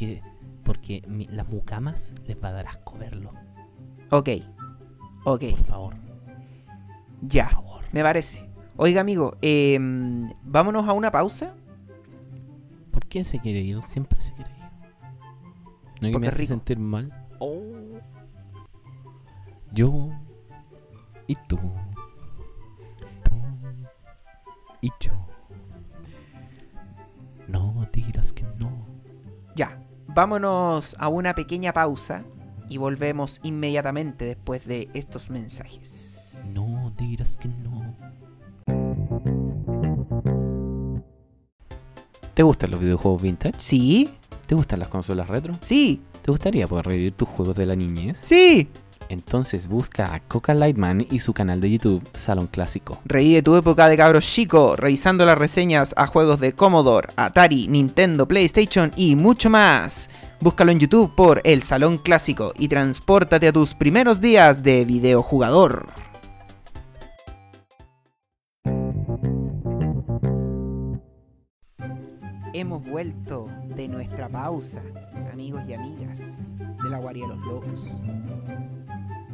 porque porque mi- las mucamas les va a dar asco verlo. Ok. Ok. Por favor, Ya. por favor. Me parece. Oiga, amigo. em, vámonos a una pausa. ¿Por qué se quiere ir? Siempre se quiere ir. ¿No es que me hace rico. sentir mal? Yo y tú. Tú y yo. No dirás que. Vámonos a una pequeña pausa. Y volvemos inmediatamente después de estos mensajes. No dirás que no. ¿Te gustan los videojuegos vintage? ¿Sí? ¿Te gustan las consolas retro? Sí. ¿Te gustaría poder revivir tus juegos de la niñez? Sí. Entonces busca a Coca Lightman y su canal de YouTube Salón Clásico. Revive tu época de cabros chico, revisando las reseñas a juegos de Commodore, Atari, Nintendo, PlayStation y mucho más. Búscalo en YouTube por El Salón Clásico y transpórtate a tus primeros días de videojugador. Hemos vuelto de nuestra pausa, amigos y amigas de la Guardia de los Lobos.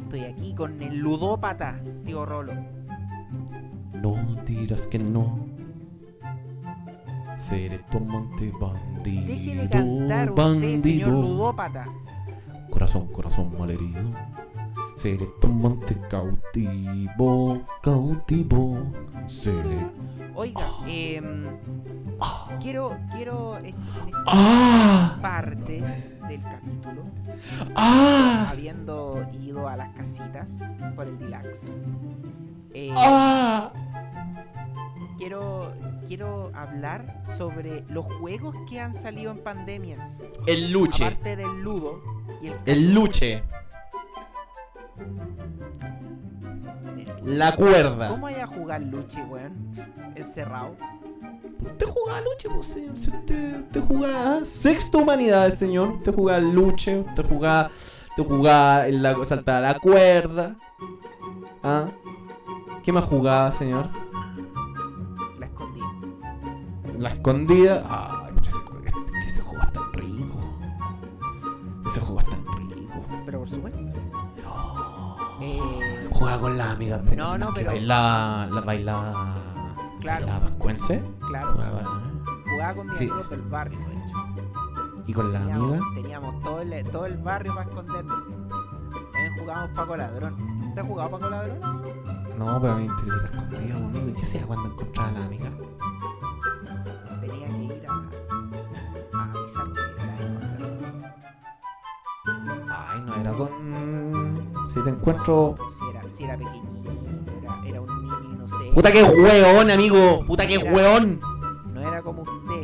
Estoy aquí con el ludópata, tío Rolo. No dirás que no. Seré tu amante bandido. Deje de cantar usted, bandido. señor ludópata. Corazón, corazón malherido. Seré tu amante cautivo, cautivo. Seré. Oiga, em, quiero, quiero est- en esta ¡Ah! parte del capítulo, ¡Ah! habiendo ido a las casitas por el Dilax, eh, ¡Ah! quiero, quiero hablar sobre los juegos que han salido en pandemia, El luche. aparte del ludo y el, El luche. La cuerda. ¿Cómo hay a jugar luche, weón? Encerrado. Usted jugaba luche, pues señor. Si usted, usted jugaba sexto humanidades, señor. Usted jugaba luche, usted jugaba. Usted jugaba en la saltar a la cuerda. ¿Ah? ¿Qué más jugaba, señor? La escondí. La escondida. Ay, pero ese, juego- este- que ese juego es tan rico. Ese juego es tan rico. Pero por supuesto. Oh. Eh, Jugaba con las amigas de No, no, pero- bailaba. La bailaba. Claro. bailaba pascuense. Claro. Jugaba. Jugaba con mis Sí. amigos del barrio, de hecho. Y con las amigas. teníamos todo, el, todo el barrio para escondernos. También jugábamos Paco Ladrón. ¿Usted ha jugado Paco Ladrón? No, pero a mí me interesa la escondida, amigo. ¿Y qué hacía cuando encontraba a la amiga? Tenía que ir a, a avisar que la encontraron. Ay, no era con. Si te encuentro. Si era, si era pequeñito, ¡Puta que hueón, amigo! ¡Puta que hueón! No era como usted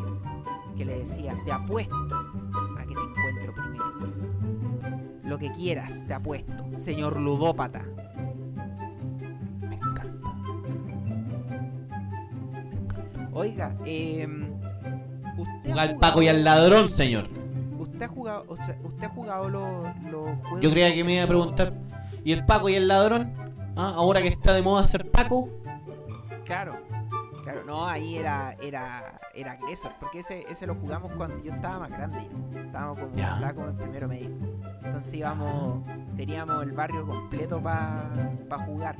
que le decía, te apuesto a que te encuentro primero. Lo que quieras, te apuesto, señor ludópata. Me encanta. Oiga, eh, usted ha Jugar al Paco y al ladrón, señor. ¿Usted ha jugado, o sea, usted ha jugado los, los juegos? Yo creía que me iba a preguntar. ¿Y el Paco y el ladrón? ¿Ah? Ahora que está de moda ser Paco. Claro, claro, no, ahí era, era, era Agresor, porque ese, ese lo jugamos cuando yo estaba más grande. Estábamos como, Ya. estaba como en primero medio. Entonces íbamos, teníamos el barrio completo para jugar.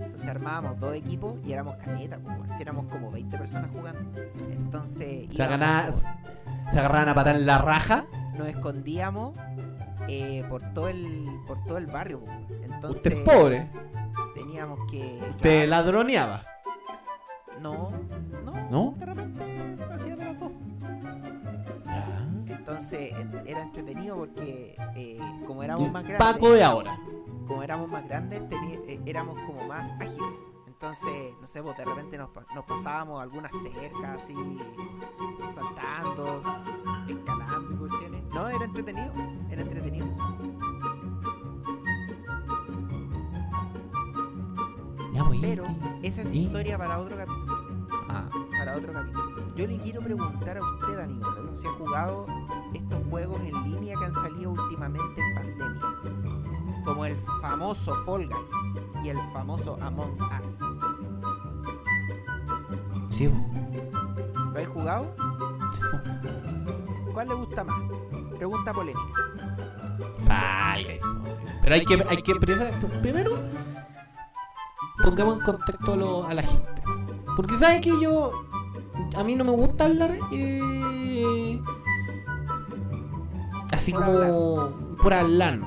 Entonces armábamos dos equipos y éramos canetas, pues, éramos como 20 personas jugando. Entonces Se, como- se agarraban a patar en la raja. nos escondíamos eh, por todo el por todo el barrio. pues. Entonces Usted es pobre. teníamos que Usted claro, ladroneaba. No, no, ¿No? de repente hacía de las dos. Ya. Entonces en- era entretenido porque eh, como éramos Un más grandes, Paco de ahora. como éramos más grandes, eh, éramos como más ágiles. Entonces, no sé, pues de repente nos, pa- nos pasábamos algunas cercas así, saltando, escalando y cuestiones. No, era entretenido, era entretenido. Ya voy. Pero esa es ¿Y? historia para otro capítulo. Ah, Para otro capítulo. Yo le quiero preguntar a usted, amigo Rolo, si ha jugado estos juegos en línea que han salido últimamente en pandemia. Como el famoso Fall Guys y el famoso Among Us. sí. ¿Lo has jugado? ¿Cuál le gusta más? Pregunta polémica. Fall Guys. Pero hay que, hay que primero pongamos en contexto a, lo- a la gente. Porque sabes que yo a mí no me gusta hablar eh, así Por como por hablar.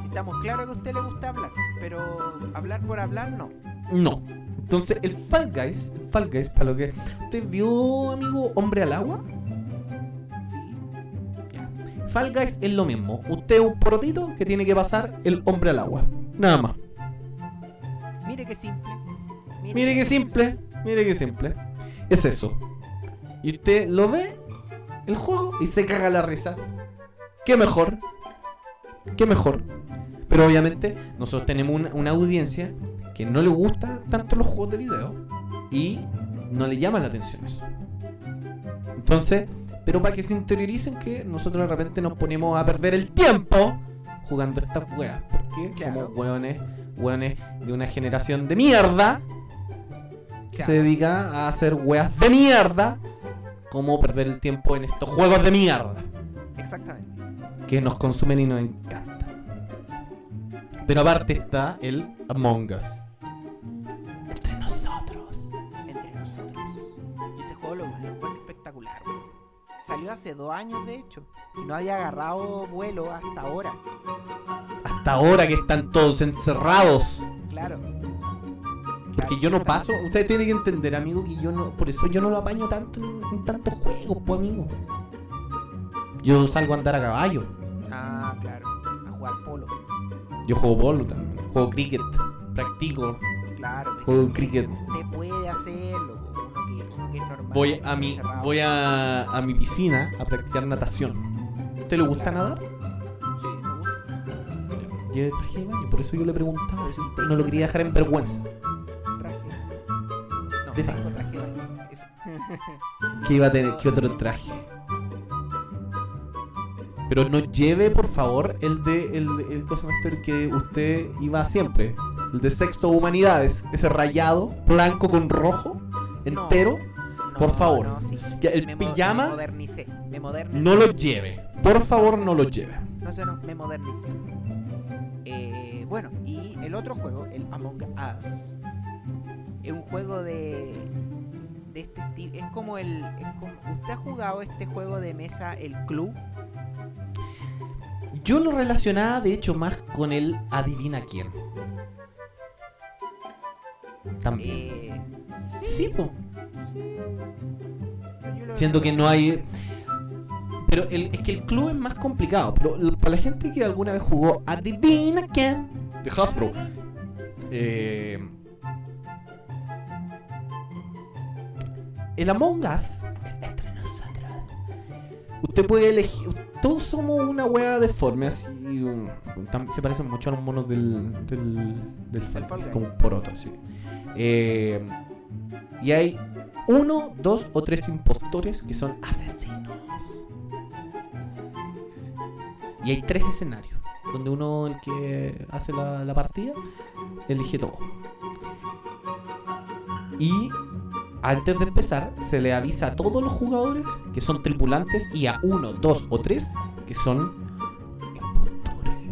Si estamos claros que a usted le gusta hablar, pero hablar por hablar no. No. Entonces, el Fall Guys, Fall Guys, para lo que. ¿Usted vio, amigo, Hombre al Agua? Sí. Fall Guys es lo mismo. Usted es un porotito que tiene que pasar el hombre al agua. Nada más. Mire qué simple. Mire qué simple, mire qué simple. Es eso. Y usted lo ve, el juego, y se caga la risa. ¿Qué mejor? ¿Qué mejor? Pero obviamente nosotros tenemos una, una audiencia que no le gusta tanto los juegos de video y no le llama la atención eso. Entonces, pero para que se interioricen que nosotros de repente nos ponemos a perder el tiempo jugando estas weas. Porque Claro. como weones, weones de una generación de mierda se dedica a hacer weas de mierda, como perder el tiempo en estos juegos de mierda Exactamente. que nos consumen y nos encantan. Pero aparte está el Among Us. Entre nosotros. Entre nosotros. Yo ese juego lo, lo encuentro espectacular. Salió hace dos años, de hecho. Y no había agarrado vuelo hasta ahora. Hasta ahora que están todos encerrados. Claro. Porque yo no paso. Ustedes tienen que entender, amigo, que yo no. Por eso yo no lo apaño tanto en, en tantos juegos, pues, amigo. Yo salgo a andar a caballo. Ah, claro. A jugar polo. Yo juego polo también. Juego cricket. Practico. Claro. Juego cricket. Usted puede hacerlo. po, Uno que, uno que es normal. Voy a mi, voy a, a mi piscina a practicar natación. ¿Usted le gusta nadar? Sí, me gusta. Lleve traje de baño, por eso yo le preguntaba si no lo quería dejar en vergüenza. De traje. Eso. Que iba a tener que otro traje. Pero no lleve, por favor, el de el, el cosa que usted iba siempre. El de sexto humanidades. Ese rayado, blanco con rojo, entero. No, Por favor. no, sí. Que el Me pijama- Me modernicé. Me modernicé. No lo lleve. Por favor, no lo lleve. No sé, no, me modernicé. Eh, bueno, y el otro juego, el Among Us, es un juego de, de este estilo. Es como el. es como- ¿Usted ha jugado este juego de mesa, el Club? Yo lo relacionaba, de hecho, más con el adivina quién. También. Eh, Sí, po. yo lo- Siendo que no hay. Pero el- es que el club es más complicado. Pero para la gente que alguna vez jugó Adivina quién de Hasbro. eh, el Among Us. Entre nosotros. Usted puede elegir. Todos somos una wea deforme, así. un- tam- se parecen mucho a los monos del. del. del Fall Guys. como un poroto, sí. Eh, y hay uno, dos o tres impostores que son asesinos. Y hay tres escenarios, donde uno, el que hace la, la partida, elige todo. Y antes de empezar, se le avisa a todos los jugadores que son tripulantes y a uno, dos o tres que son impostores.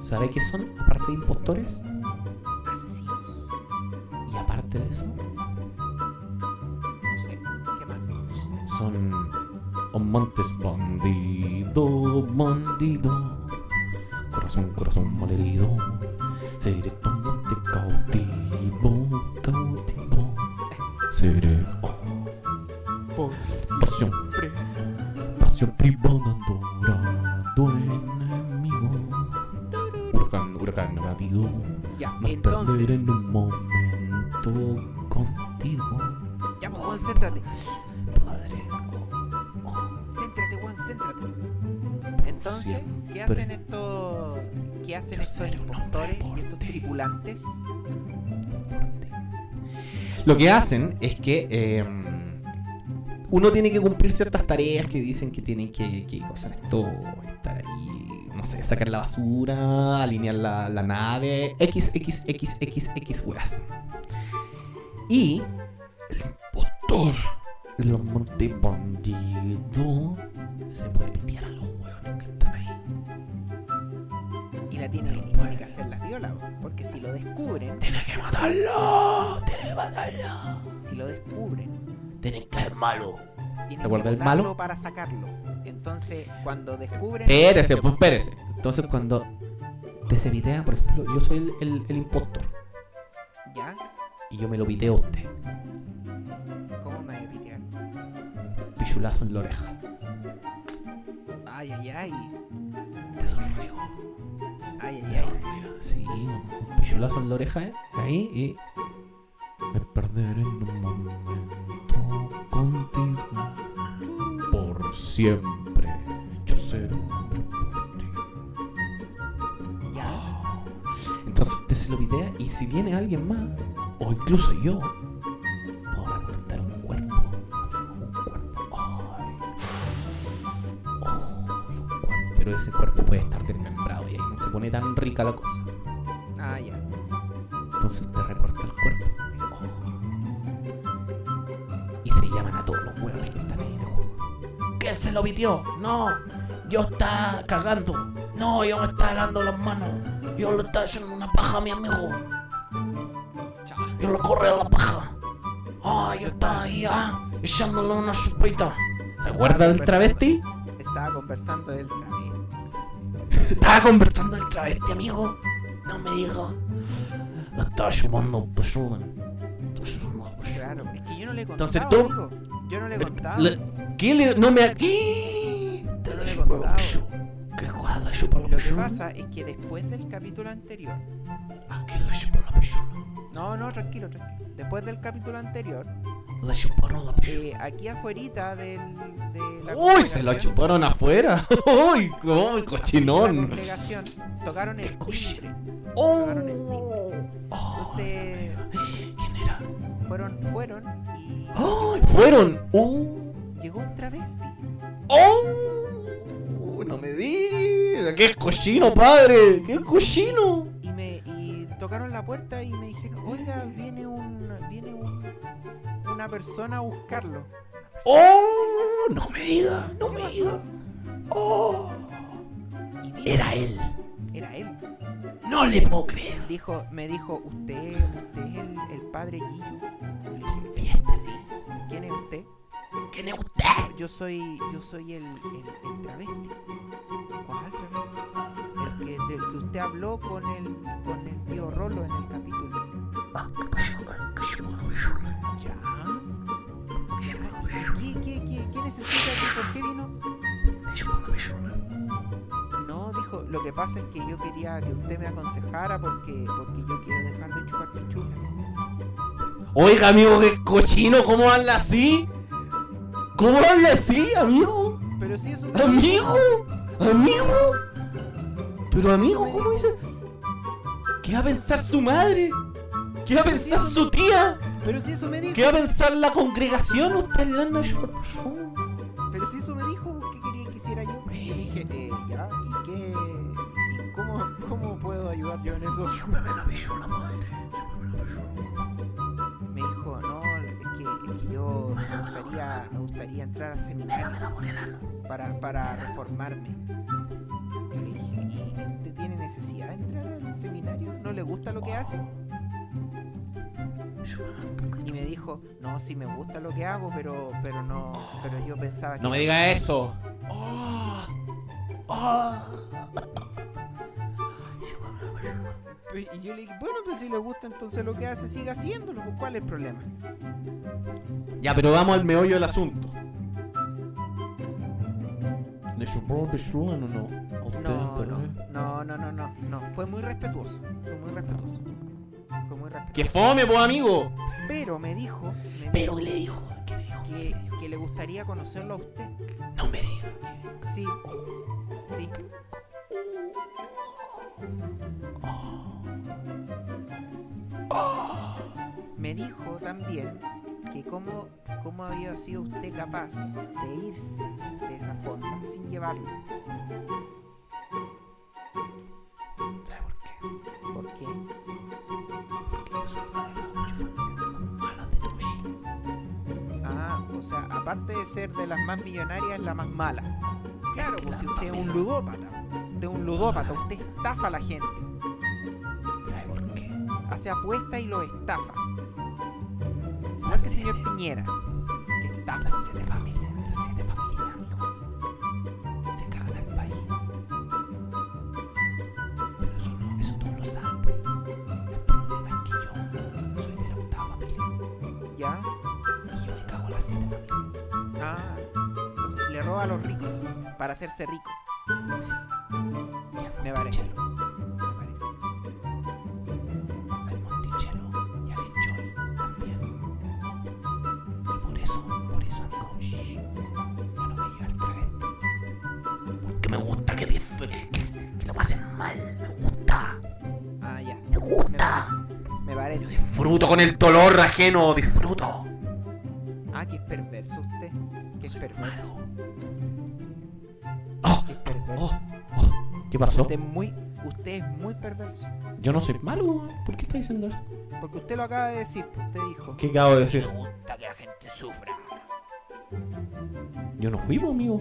¿Sabe qué son, aparte de impostores? Asesinos. Y aparte de eso, No sé. ¿Qué más? son amantes bandido, bandido. Corazón, corazón malherido. Seré tu amante Te cautivo, cautivo. Seré Lo que hacen es que eh, uno tiene que cumplir ciertas tareas que dicen que tienen que, que cosa es esto, estar ahí, no sé, sacar la basura, alinear la, la nave, x, x, x, x, x weas. Y el impostor, el amante bandido, se puede pitear a los Y la tiene, y tiene que hacer las violas, porque si lo descubren, Tienes que matarlo, tienes que matarlo, si lo descubren, tienes que ser malo. ¿Te acuerdas que del malo? para sacarlo. Entonces, cuando descubren. Espérese, pues espérese. Entonces cuando te se pitea, por ejemplo, yo soy el, el, el impostor ¿Ya? y yo me lo piteo a usted. ¿Cómo me voy a pitear? Pichulazo en la oreja. Ay, ay, ay. Te sonrigo. Ay, ay, ay. Sí, un, pichulazo en la oreja, ¿eh? ahí y. Me perderé en un momento contigo. Por siempre. Yo seré un hombre por ti. Ya. Entonces usted se lo pitea y si viene alguien más, o incluso yo, puedo reportar un cuerpo. Un cuerpo. Pero ese cuerpo puede estar pone tan rica la cosa. Ah, ya. Entonces usted reporta el cuerpo. Y se llaman a todos los huevos que están ahí en el juego. ¿Quién se lo pitió? No, yo estaba cagando. No, yo me estaba lavando las manos. Yo lo estaba haciendo una paja a mi amigo. Yo lo corré a la paja. Ah, yo estaba ahí, ah, echándole una chupita. ¿Se acuerda del travesti? Estaba conversando del travesti. Estaba conversando el travesti, amigo. No me dijo. Persona. Estaba chupando persona. Claro, es que yo no le he contado. Entonces tú- amigo. Yo no le he contado. ¿Qué le.? No me. ¿Qué? Te No le he contado. pichu. ¿Qué la chupa la Lo que pasa es que después del capítulo anterior. ¿A qué la chupa la? No, no, tranquilo, tranquilo. Después del capítulo anterior, La chuparon la pichu. eh, aquí afuerita del, de la Uy, se la chuparon afuera. Uy, la cochinón. congregación tocaron el timbre. Oh. Tocaron el timbre. Oh, Entonces ¿Quién era? fueron, fueron y ¡Ay! ¡Fueron! ¡Oh! llegó un travesti. ¡Oh! No me digas. ¡Qué cochino, padre! ¡Qué cochino! Y me y tocaron la puerta y me dijeron, oiga, viene un viene un, una persona a buscarlo. ¡Oh! No me diga, no me diga. ¡Oh! Y Era él. era él. No le puedo creer. Dijo, me dijo, usted, usted es el, el padre Guillo. Le dije, Confiéseme. sí. ¿Quién es usted? ¿Quién es usted? Yo soy, yo soy el, el, el travesti. ¿Cuál travesti? El que, del que usted habló con el, con el tío Rolo en el capítulo. Ya. Ya. ¿Y ¿Qué, qué, qué, qué necesita? ¿Qué- ¿Por qué vino? No, dijo, lo que pasa es que yo quería que usted me aconsejara porque, porque yo quiero dejar de chupar pichula. Oiga, amigo, qué cochino, ¿cómo habla así? ¿Cómo habla así, amigo? Pero si eso ¿Amigo? ¿Amigo? Pero amigo, ¿cómo dice? ¿Qué va a pensar su madre? ¿Qué va a pensar su tía? Pero si eso me dijo. ¿Qué va a pensar la congregación? Usted hablando pichula. Pero si eso me dijo, ¿qué quería que hiciera yo? Y dije, eh, ya, ¿y qué? ¿Y cómo, cómo puedo ayudar yo en eso? La pichula, madre. Chúpame la pichula. Me dijo, no, es que, es que yo me gustaría, me gustaría entrar al seminario para, para reformarme. Yo le dije, ¿y usted tiene necesidad de entrar al seminario? ¿No le gusta lo que hace? Y me dijo, no, sí me gusta lo que hago, pero, pero no, pero yo pensaba que... No me diga eso. Oh. Oh. Y yo le dije, bueno, pues si le gusta entonces lo que hace, siga haciéndolo, pues ¿cuál es el problema? Ya, pero vamos al meollo del asunto. ¿Le pichón o no? ¿A ustedes, No, no, no, no, no, no, fue muy respetuoso, fue muy respetuoso. Fue muy respetuoso. ¡Que fome, pues, amigo! Pero me dijo, me Pero dijo le dijo, ¿qué le dijo? ¿Qué que, le dijo? que le gustaría conocerlo a usted. No me diga. que- Sí, sí. Me dijo también que cómo, cómo había sido usted capaz de irse de esa fonda sin llevarlo. ¿Sabe por qué? ¿Por qué? Aparte de ser de las más millonarias, es la más mala. Claro, pues si usted es un ludópata. Usted es un ludópata, usted estafa a la gente. ¿Sabe por qué? Hace apuesta y lo estafa. Es que el señor Piñera, para hacerse rico. Me parece. Me parece. al Monticello y al Enjoy también. Y por eso, por eso, amigo, shh, yo no me llevo al travesti. Porque me gusta que, que, que lo pasen mal. Me gusta. Ah, ya. Me Me gusta. parece. Me parece. Disfruto con el dolor ajeno, disfruto. Es muy, usted es muy perverso. Yo no soy malo. ¿Por qué está diciendo eso? Porque usted lo acaba de decir, pues, usted dijo. ¿Qué acabo de decir? Me gusta que la gente sufra. Yo no fui, amigo.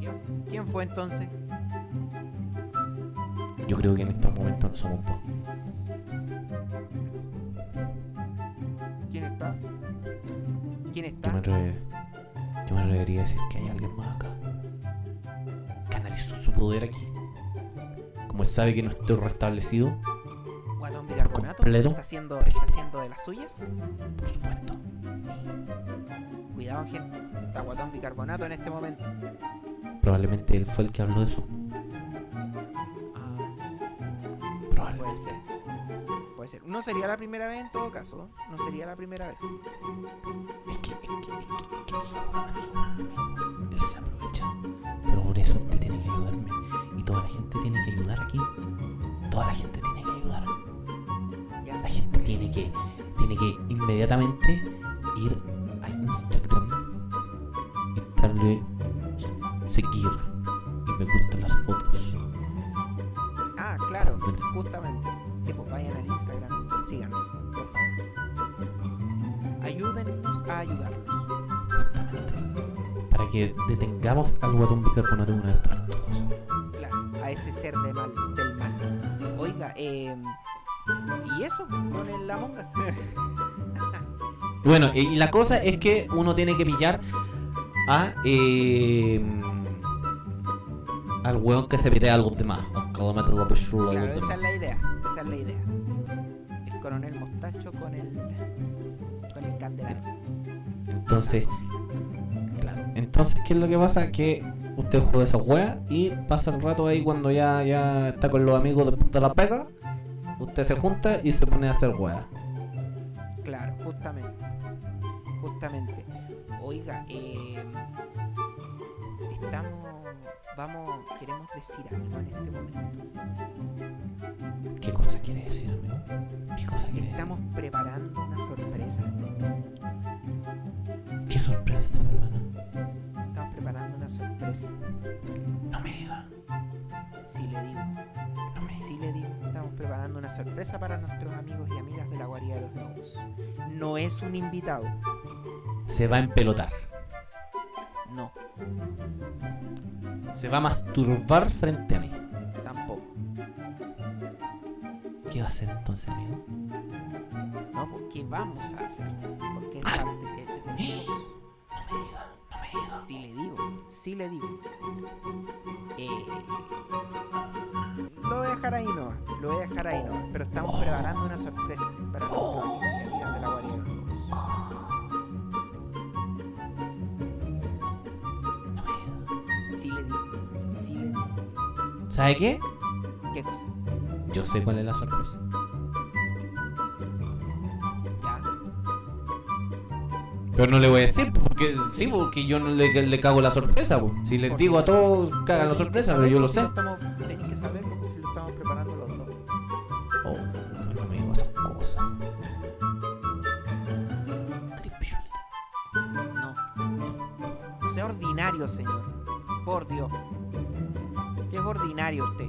¿Quién, quién fue entonces? Yo creo que en estos momentos no somos dos. ¿Quién está? ¿Quién Yo está? me, atre- yo me atrevería a decir que hay alguien más acá. Canalizó su poder aquí. Como él sabe que no estoy restablecido, Guatón bicarbonato. completo. ¿Está haciendo, está haciendo de las suyas? por supuesto. Cuidado, gente. Está guatón bicarbonato en este momento. Probablemente él fue el que habló de eso. Ah, Probablemente. puede ser. Puede ser. No sería la primera vez en todo caso. No sería la primera vez. Es que, es que, es que, es que él se aprovecha. Pero por eso usted tiene que ayudarme. Toda la gente tiene que ayudar aquí. Toda la gente tiene que ayudar. La gente tiene que, tiene que inmediatamente ir a Instagram y darle seguir y me gustan las fotos. Ah, claro. Justamente. Sí, pues vayan al Instagram. Síganos, por favor. Ayúdennos a ayudarnos. Justamente. Para que detengamos al guatón bicarbonato de una vez por todas. Ese ser de mal, del mal. Oiga, eh. ¿Y eso? Con el Among Us. Bueno, y la cosa es que uno tiene que pillar a. eh, al weón que se pide algo de más. Claro, esa es la idea. Esa es la idea. El coronel Mostacho con el. con el candelabro. Entonces, claro. Entonces, ¿qué es lo que pasa? Que usted juega esa wea y pasa el rato ahí cuando ya, ya está con los amigos de, de la pega. Usted se junta y se pone a hacer wea. Claro, justamente. Justamente. Oiga, eh, estamos. Vamos, queremos decir algo en este momento. ¿Qué cosa quiere decir, amigo? ¿Qué cosa quiere decir? Estamos preparando una sorpresa. ¿Qué sorpresa, hermano? Una sorpresa. No me diga. Sí le digo, No me sí le digo. Estamos preparando una sorpresa para nuestros amigos y amigas de la guarida de los lobos. No es un invitado. Se va a empelotar. No, Se va a masturbar frente a mí. tampoco. ¿Qué va a hacer entonces, amigo? No, porque vamos a hacer. Porque es Ah. parte de, de- no me diga. Sí le digo, sí le digo. Eh, Lo voy a dejar ahí nomás. Lo voy a dejar ahí nomás. Pero estamos preparando una sorpresa para y amigas de la guarida de los lobos. Sí le digo. Sí le digo. ¿Sabe qué? ¿Qué cosa? Yo sé cuál es la sorpresa. Pero no le voy a decir, porque sí, porque yo no le, le cago la sorpresa, po. Si les digo a todos, cagan la sorpresa, pero yo lo sé. Estamos, tenéis que saberlo si lo estamos preparando los dos. Oh, no me digo esas cosas. No. No sea ordinario, señor. Por Dios. ¿Qué es ordinario usted?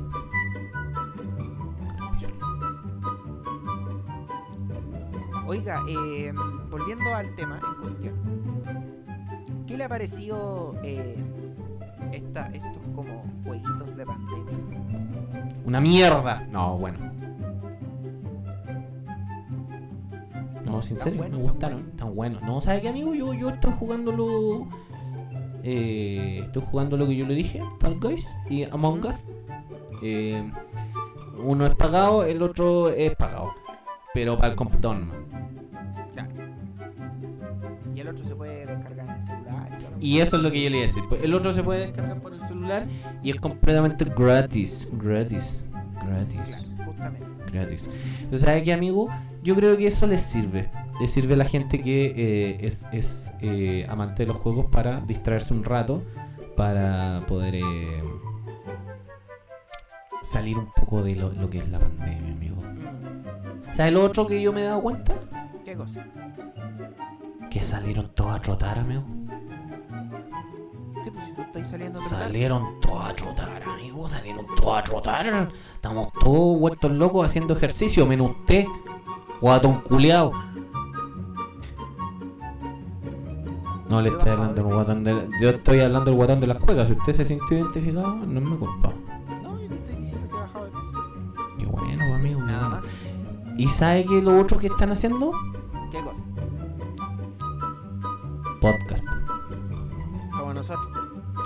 Oiga, eh, volviendo al tema en cuestión. ¿Qué le ha parecido eh, esta, estos como jueguitos de pandemia? Una mierda. No, bueno. No, sin serio, bueno, me gustaron. Tan buenos. No, ¿sabes qué, amigo? Yo, yo estoy jugándolo. Eh, estoy jugando lo que yo le dije, Fall Guys y Among Us. Eh, uno es pagado, el otro es pagado. Pero para el computador nomás. Y eso es lo que yo le iba a decir. Pues El otro se puede descargar por el celular y es completamente gratis. Gratis. Gratis. Claro, justamente. Gratis. ¿sabes qué, amigo? Yo creo que eso les sirve. Les sirve a la gente que eh, es, es, eh, amante de los juegos para distraerse un rato, para poder eh, salir un poco de lo, lo que es la pandemia, amigo. Mm, ¿Sabes lo otro que yo me he dado cuenta? ¿Qué cosa? Que salieron todos a trotar, amigo. Pues si tú estás saliendo a trotar. Salieron todos a trotar, amigo. Salieron todos a trotar. Estamos todos vueltos locos haciendo ejercicio, menos usted, guatón culeado. No le estoy hablando del guatón de Yo estoy hablando del guatón de las cuecas. Si usted se sintió identificado, no es mi culpa. No, yo te estoy diciendo que he bajado de peso. Qué bueno, amigo. qué Nada más. ¿Y sabe qué lo otro que están haciendo? ¿Qué cosa? Podcast, nosotros.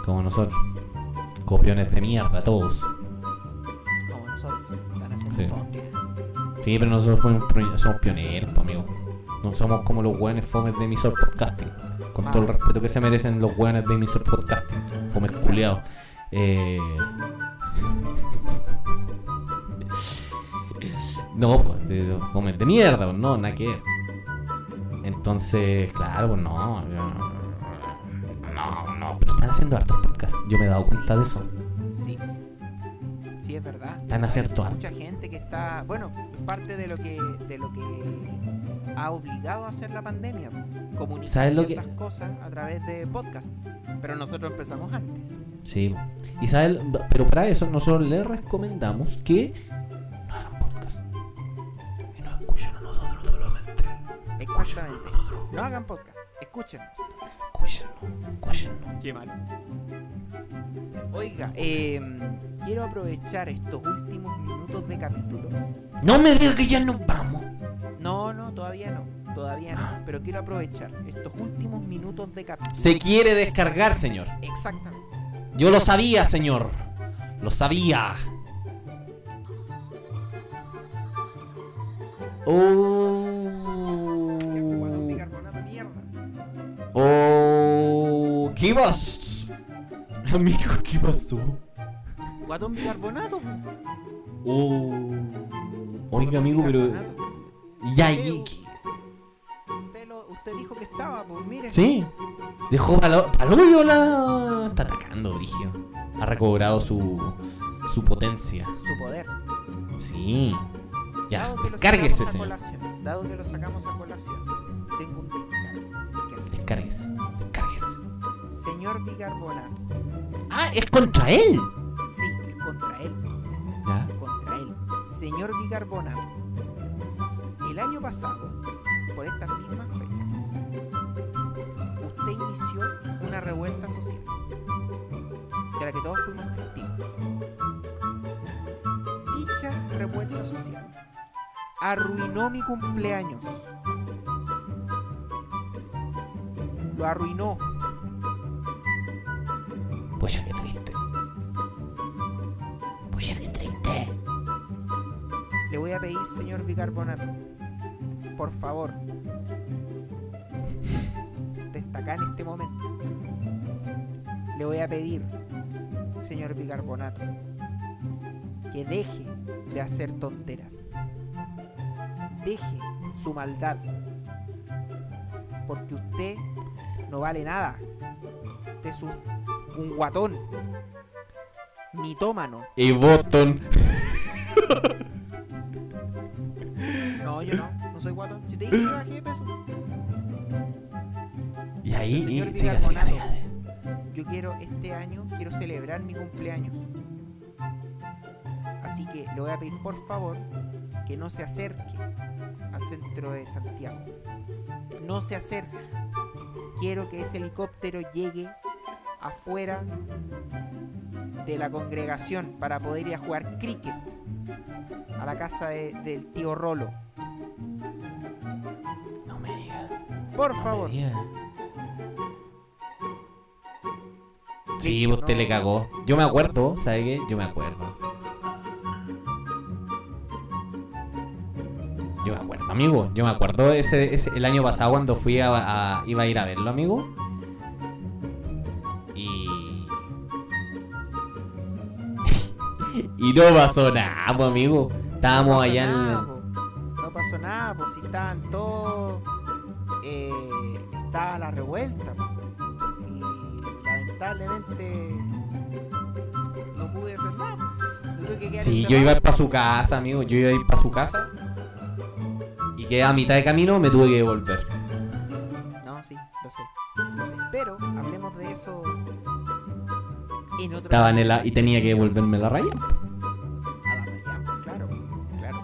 como nosotros. Copiones de mierda, todos. Como nosotros. Están haciendo Sí. podcast. Sí, pero nosotros somos, pioneros, po, amigo. No somos como los weones fomes de emisor podcasting. Con todo el Ah. respeto que se merecen los weones de emisor podcasting. Fomes culiados. Eh... No, pues, fomes de mierda, pues, no, nada que ver. Entonces, claro, pues no. No, están haciendo hartos podcasts. Yo me he dado cuenta de eso. Sí. Sí, es verdad. Están haciendo harto. mucha gente que está, bueno, parte de lo que de lo que ha obligado a hacer la pandemia, comunicar ¿Sabes lo que- ciertas cosas a través de podcast. Pero nosotros empezamos antes. Sí. Y sabes, pero para eso nosotros les recomendamos que no hagan podcast. Y nos escuchen a nosotros solamente. Exactamente. No hagan podcast, escúchenos. Escúchenlo, escúchenlo. Qué mal. Oiga, eh, quiero aprovechar estos últimos minutos de capítulo. No me digas que ya nos vamos. No, no, todavía no. Todavía no. Pero quiero aprovechar estos últimos minutos de capítulo. Se quiere descargar, señor. Exactamente. Yo lo sabía, señor. Lo sabía. Oh. Oh. ¿Qué vas? Amigo, ¿qué pasó? Guatón bicarbonato. Oh. Oiga, amigo, pero. Ya, Usted- y- Usted, lo- usted dijo que estaba, pues mire. Sí. Dejó palo, paloyo la. Está atacando, Brigio. Ha recobrado su. su potencia. Su poder. Sí. Ya, Dado que lo descárguese, sacamos a señor. colación, dado que lo sacamos a colación, tengo un Descárguese. Descárguese. Señor bicarbonato. Ah, es contra él. Sí, es contra él. Ya. contra él. Señor Bicarbonato, el año pasado, por estas mismas fechas, usted inició una revuelta social de la que todos fuimos testigos. Dicha revuelta social arruinó mi cumpleaños. Lo arruinó. Pues ya que triste. Pues ya que triste. Le voy a pedir, señor bicarbonato, por favor, destacar en este momento. Le voy a pedir, señor bicarbonato, que deje de hacer tonteras. Deje su maldad. Porque usted no vale nada. Usted es un, un guatón. Mitómano. Y Boston. No, yo no. No soy guatón. Si te dije que bajé de peso. Y ahí, y, Señor siga, siga, siga. Yo quiero, este año, quiero celebrar mi cumpleaños. Así que le voy a pedir por favor que no se acerque al centro de Santiago. No se acerque. Quiero que ese helicóptero llegue afuera de la congregación para poder ir a jugar cricket a la casa de- del tío Rolo. No me diga. Por no favor. me diga. Sí, usted no- le cagó. Yo me acuerdo, ¿sabe qué? Yo me acuerdo. Yo me acuerdo, amigo. Yo me acuerdo ese, ese- el año pasado cuando fui a, a- iba a ir a verlo, amigo. Y. y no pasó nada, pues, amigo. Estábamos allá nada, en. No pasó nada, pues si estaban todos. Eh, estaba la revuelta. po. Y lamentablemente. No pude hacer nada. que Sí, yo iba para su casa, amigo. Yo iba a ir para su casa. Y quedé a mitad de camino, me tuve que devolver. No, sí, lo sé. Lo sé. Pero hablemos de eso. En otro Estaba en el a- y tenía que devolverme la raya. a la raya, pues, claro, claro.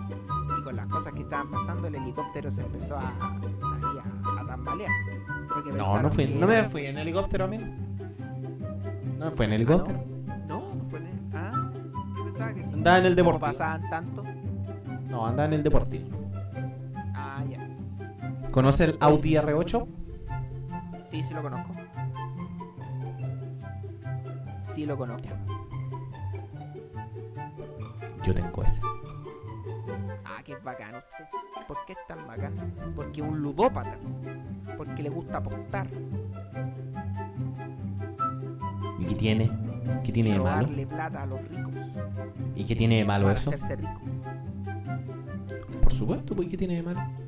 Y con las cosas que estaban pasando, el helicóptero se empezó a, a, a tambalear. Porque No, no fui, que no me fui en helicóptero, amigo. No me fui en Ah, helicóptero. No, no fue en el... Ah, yo pensaba que sí. Andaba en el deportivo. pasaban tanto. No, andaba en el deportivo. ¿Conoce el Audi R8? Sí, sí lo conozco. Sí lo conozco. Yo tengo ese. Ah, qué usted. ¿Por qué es tan bacán? Porque es un ludópata. Porque le gusta apostar. ¿Y qué tiene? ¿Qué tiene y de malo? robarle plata a los ricos. ¿Y qué tiene de malo para eso? hacerse rico. Por supuesto, pues ¿qué tiene de malo?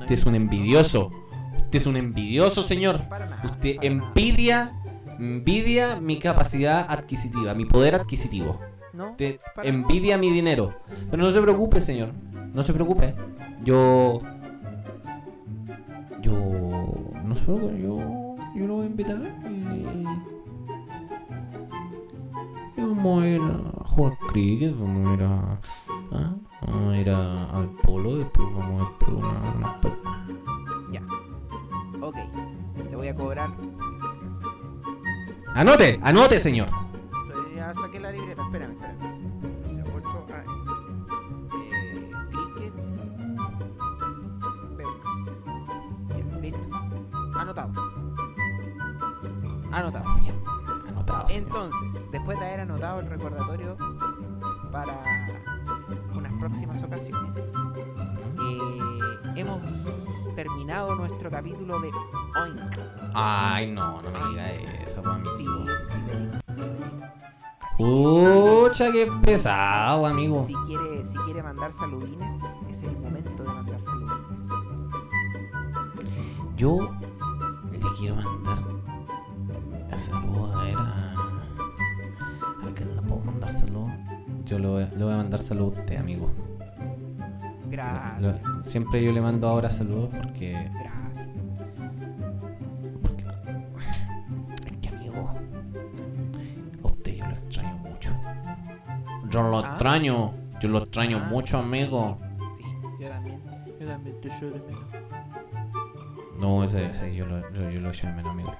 Usted es un envidioso. Usted es un envidioso, señor. Usted envidia, envidia mi capacidad adquisitiva, mi poder adquisitivo. No, Usted envidia mi dinero. Pero no se preocupe, señor. No se preocupe. Yo. Yo. No se preocupe, yo. Yo lo voy a invitar. Y. y vamos a ir a jugar cricket. Vamos a ir a. ¿ah? Vamos a ir a- al polo. Después vamos a ir por una, pescas. Ya. Ok. Le voy a cobrar. Anote, anote, señor. Ya saqué la libreta. Espérame, espérame. O sea, ocho, ah, eh, cricket. Ya, listo. Anotado. Anotado. Bien, anotado. señor. Entonces, después de haber anotado el recordatorio para próximas ocasiones, eh, hemos terminado nuestro capítulo de Oink. Ay, no, no me diga eso, pues, Sí, amigo. sí sí digo. Así que Pucha, qué pesado, amigo. si, quiere, si quiere mandar saludines, es el momento de mandar saludines. Yo le quiero mandar a saludos. ¿A Yo le voy, a- le voy a mandar saludos a usted, amigo. Gracias, Lo- siempre yo le mando ahora saludos porque. gracias. porque es que, amigo. A usted yo lo extraño mucho. Yo lo Ah. extraño. Yo lo extraño Ah, mucho, amigo. Sí, yo también. Yo también te echo de menos. No, ese, ese yo, lo, yo, yo lo echo de menos, amigo.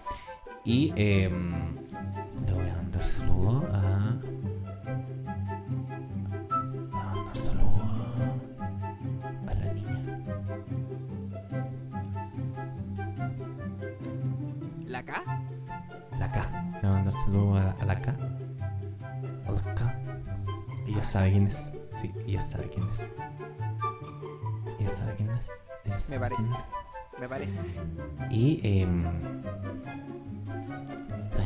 Y em, le voy a mandar saludos a. sabe quién es. Sí, y esta de quién es. ¿Y esta de quién es? ¿Esta Me de parece. quién es? Me parece. Y eh, voy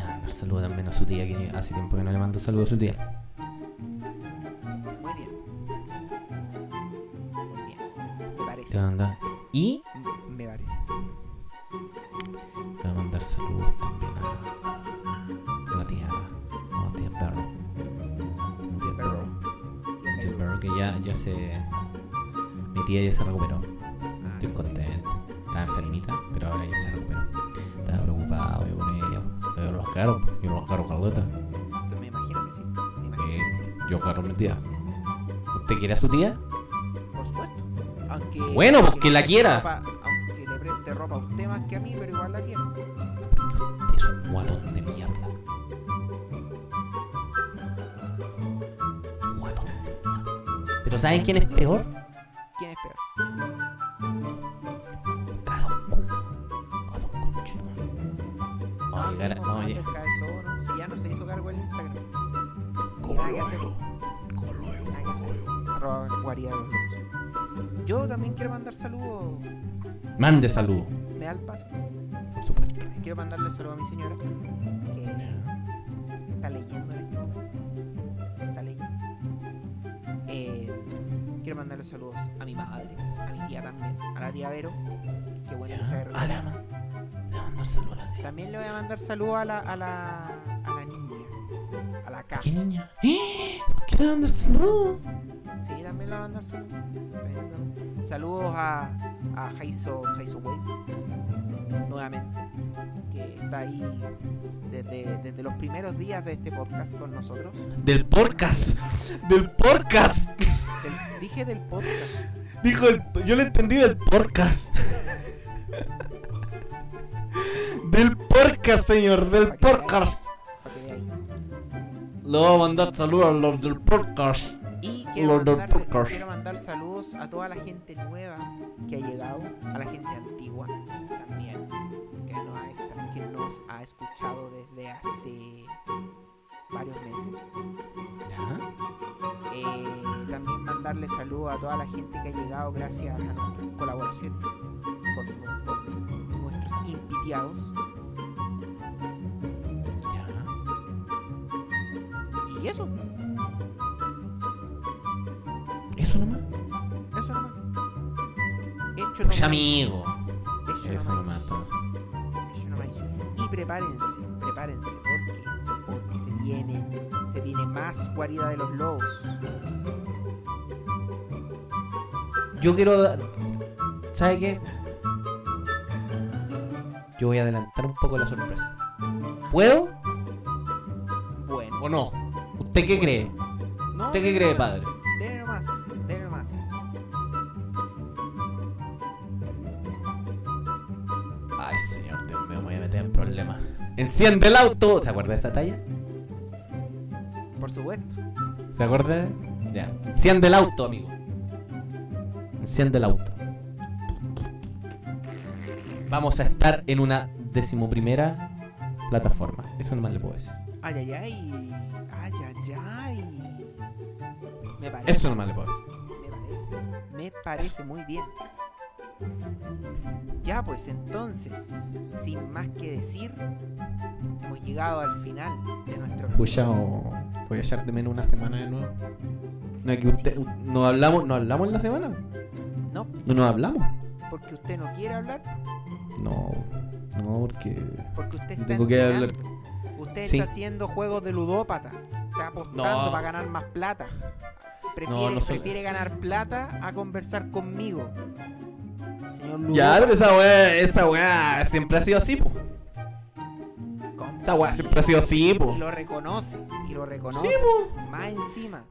a mandar saludo también a su tía, que hace tiempo que no le mando saludo a su tía. Muy bien. Muy bien. Me parece. voy a mandar- Y tía ya se recuperó. Ah, Estoy contento. Estaba enfermita, pero ahora ya se recuperó. Estaba preocupado yo con ella. Yo los caro, yo los caro Carlota. Me imagino que sí. Me imagino Eh, que sí. yo caro mi tía. ¿Usted quiere a su tía? Por supuesto. Aunque. Bueno, pues, que la quiera. ropa- aunque le preste ropa a usted más que a mí, pero igual la quiero. Porque usted es un guatón de mierda. Guatón de mierda. Pero ¿saben quién es peor? Guarida de los lobos. Yo también quiero mandar saludos. Mande saludo. Me da el paso. Por supuesto. Quiero mandarle saludos a mi señora. Que está leyendo en este momento. Está leyendo. Eh, quiero mandarle saludos a mi madre, a mi tía también, a la tía Vero. Qué bueno que se le recuperado. vamos le vamos a mandar saludo a la tía. También le voy a mandar saludos a la, a la, a la niña, a la K. ¿Qué niña? ¡Eh! ¿Por qué le mandar saludo? Sí, también le voy a mandar saludos. A, a Jaiso, Jaiso Wave, nuevamente, que está ahí desde, desde los primeros días de este podcast con nosotros. Del podcast. Del podcast. Del- dije del podcast. Dijo el. Yo le entendí del podcast. del podcast, señor. Del podcast. Le voy a mandar saludos a los del podcast. Quiero mandar, quiero mandar saludos a toda la gente nueva que ha llegado, a la gente antigua también, que nos ha, esta- que nos ha escuchado desde hace varios meses. Eh, también mandarle saludos a toda la gente que ha llegado gracias a nuestras colaboraciones con, con nuestros invitados. Y eso, Eso nomás. eso nomás. Hecho Pues nomás. amigo. Hecho Eso nomás. nomás. entonces. Yo no me he dicho. Y prepárense, prepárense, porque, porque se viene, se viene más guarida de los lobos. Yo quiero. dar- ¿Sabe qué? Yo voy a adelantar un poco la sorpresa. ¿Puedo Bueno, o no? ¿Usted qué cree? no, ¿Usted qué cree, nomás, padre? Enciende el auto. ¿Se acuerda de esa talla? Por supuesto. ¿Se acuerda? Ya. Enciende el auto, amigo. Enciende el auto. Vamos a estar en una decimoprimera plataforma. Eso nomás le puedo decir. Ay, ay, ay. Ay, ay, ay. Me parece. Eso nomás le puedo decir. Me parece. Me parece muy bien. Ya, pues entonces, sin más que decir, hemos llegado al final de nuestro Pucha, voy a echar de menos una semana de nuevo. No es que usted. ¿No hablamos, ¿no hablamos en la semana? No, ¿No nos hablamos? porque usted no quiere hablar, No. No, porque. porque usted está tengo que hablar. Usted Sí. está haciendo juegos de ludópata. Está apostando No. para ganar más plata. Prefiere, No, no soy- prefiere ganar plata a conversar conmigo. Señor Ya, pero esa weá, esa weá siempre ha sido así, po. ¿cómo? Esa weá siempre ha sido así, Y po. lo reconoce. Y lo reconoce. Sí, po. Más encima.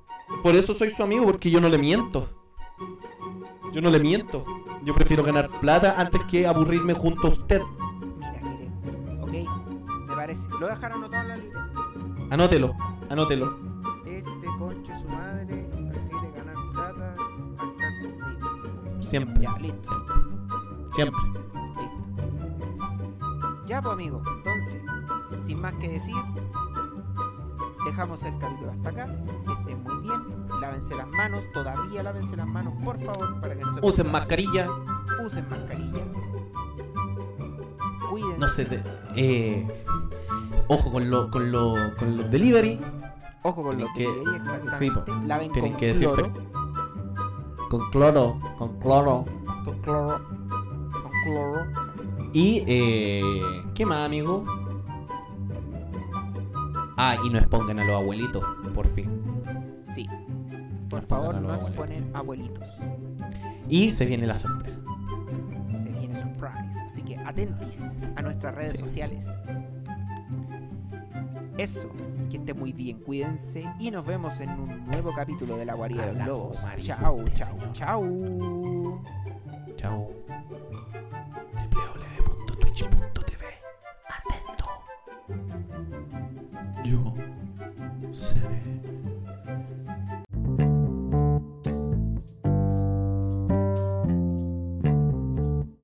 Por eso soy su amigo, porque yo no le miento. Yo no le miento. Yo prefiero ganar plata antes que aburrirme junto a usted. Mira, mire. Ok, me parece. Lo dejaron anotado en la libreta. Anótelo, anótelo. Este concho su madre prefiere ganar plata a estar conmigo. Siempre. Ya, listo, Siempre. listo. Ya, pues, amigo. Entonces, sin más que decir, dejamos el capítulo hasta acá. Que estén muy bien. lávense las manos, todavía lávense las manos, por favor, para que no se Usen mascarilla. Usen mascarilla. Cuídense. No se. de- eh, ojo con lo, con lo, con los delivery. Ojo con lo tienen que que- leí exactamente. sí. Laven Tienen con que cloro. Con cloro, con cloro. Con cloro. Y, eh, ¿qué más, amigo? Ah, y no expongan a los abuelitos, por fin. Sí. Por No favor, no los exponer abuelitos. Y se viene la sorpresa. Se viene surprise. Así que atentis a nuestras redes Sí. sociales. Eso. Que esté muy bien, cuídense y nos vemos en un nuevo capítulo de La Guarida de los Lobos. Chao, chao, chao. Chao. much.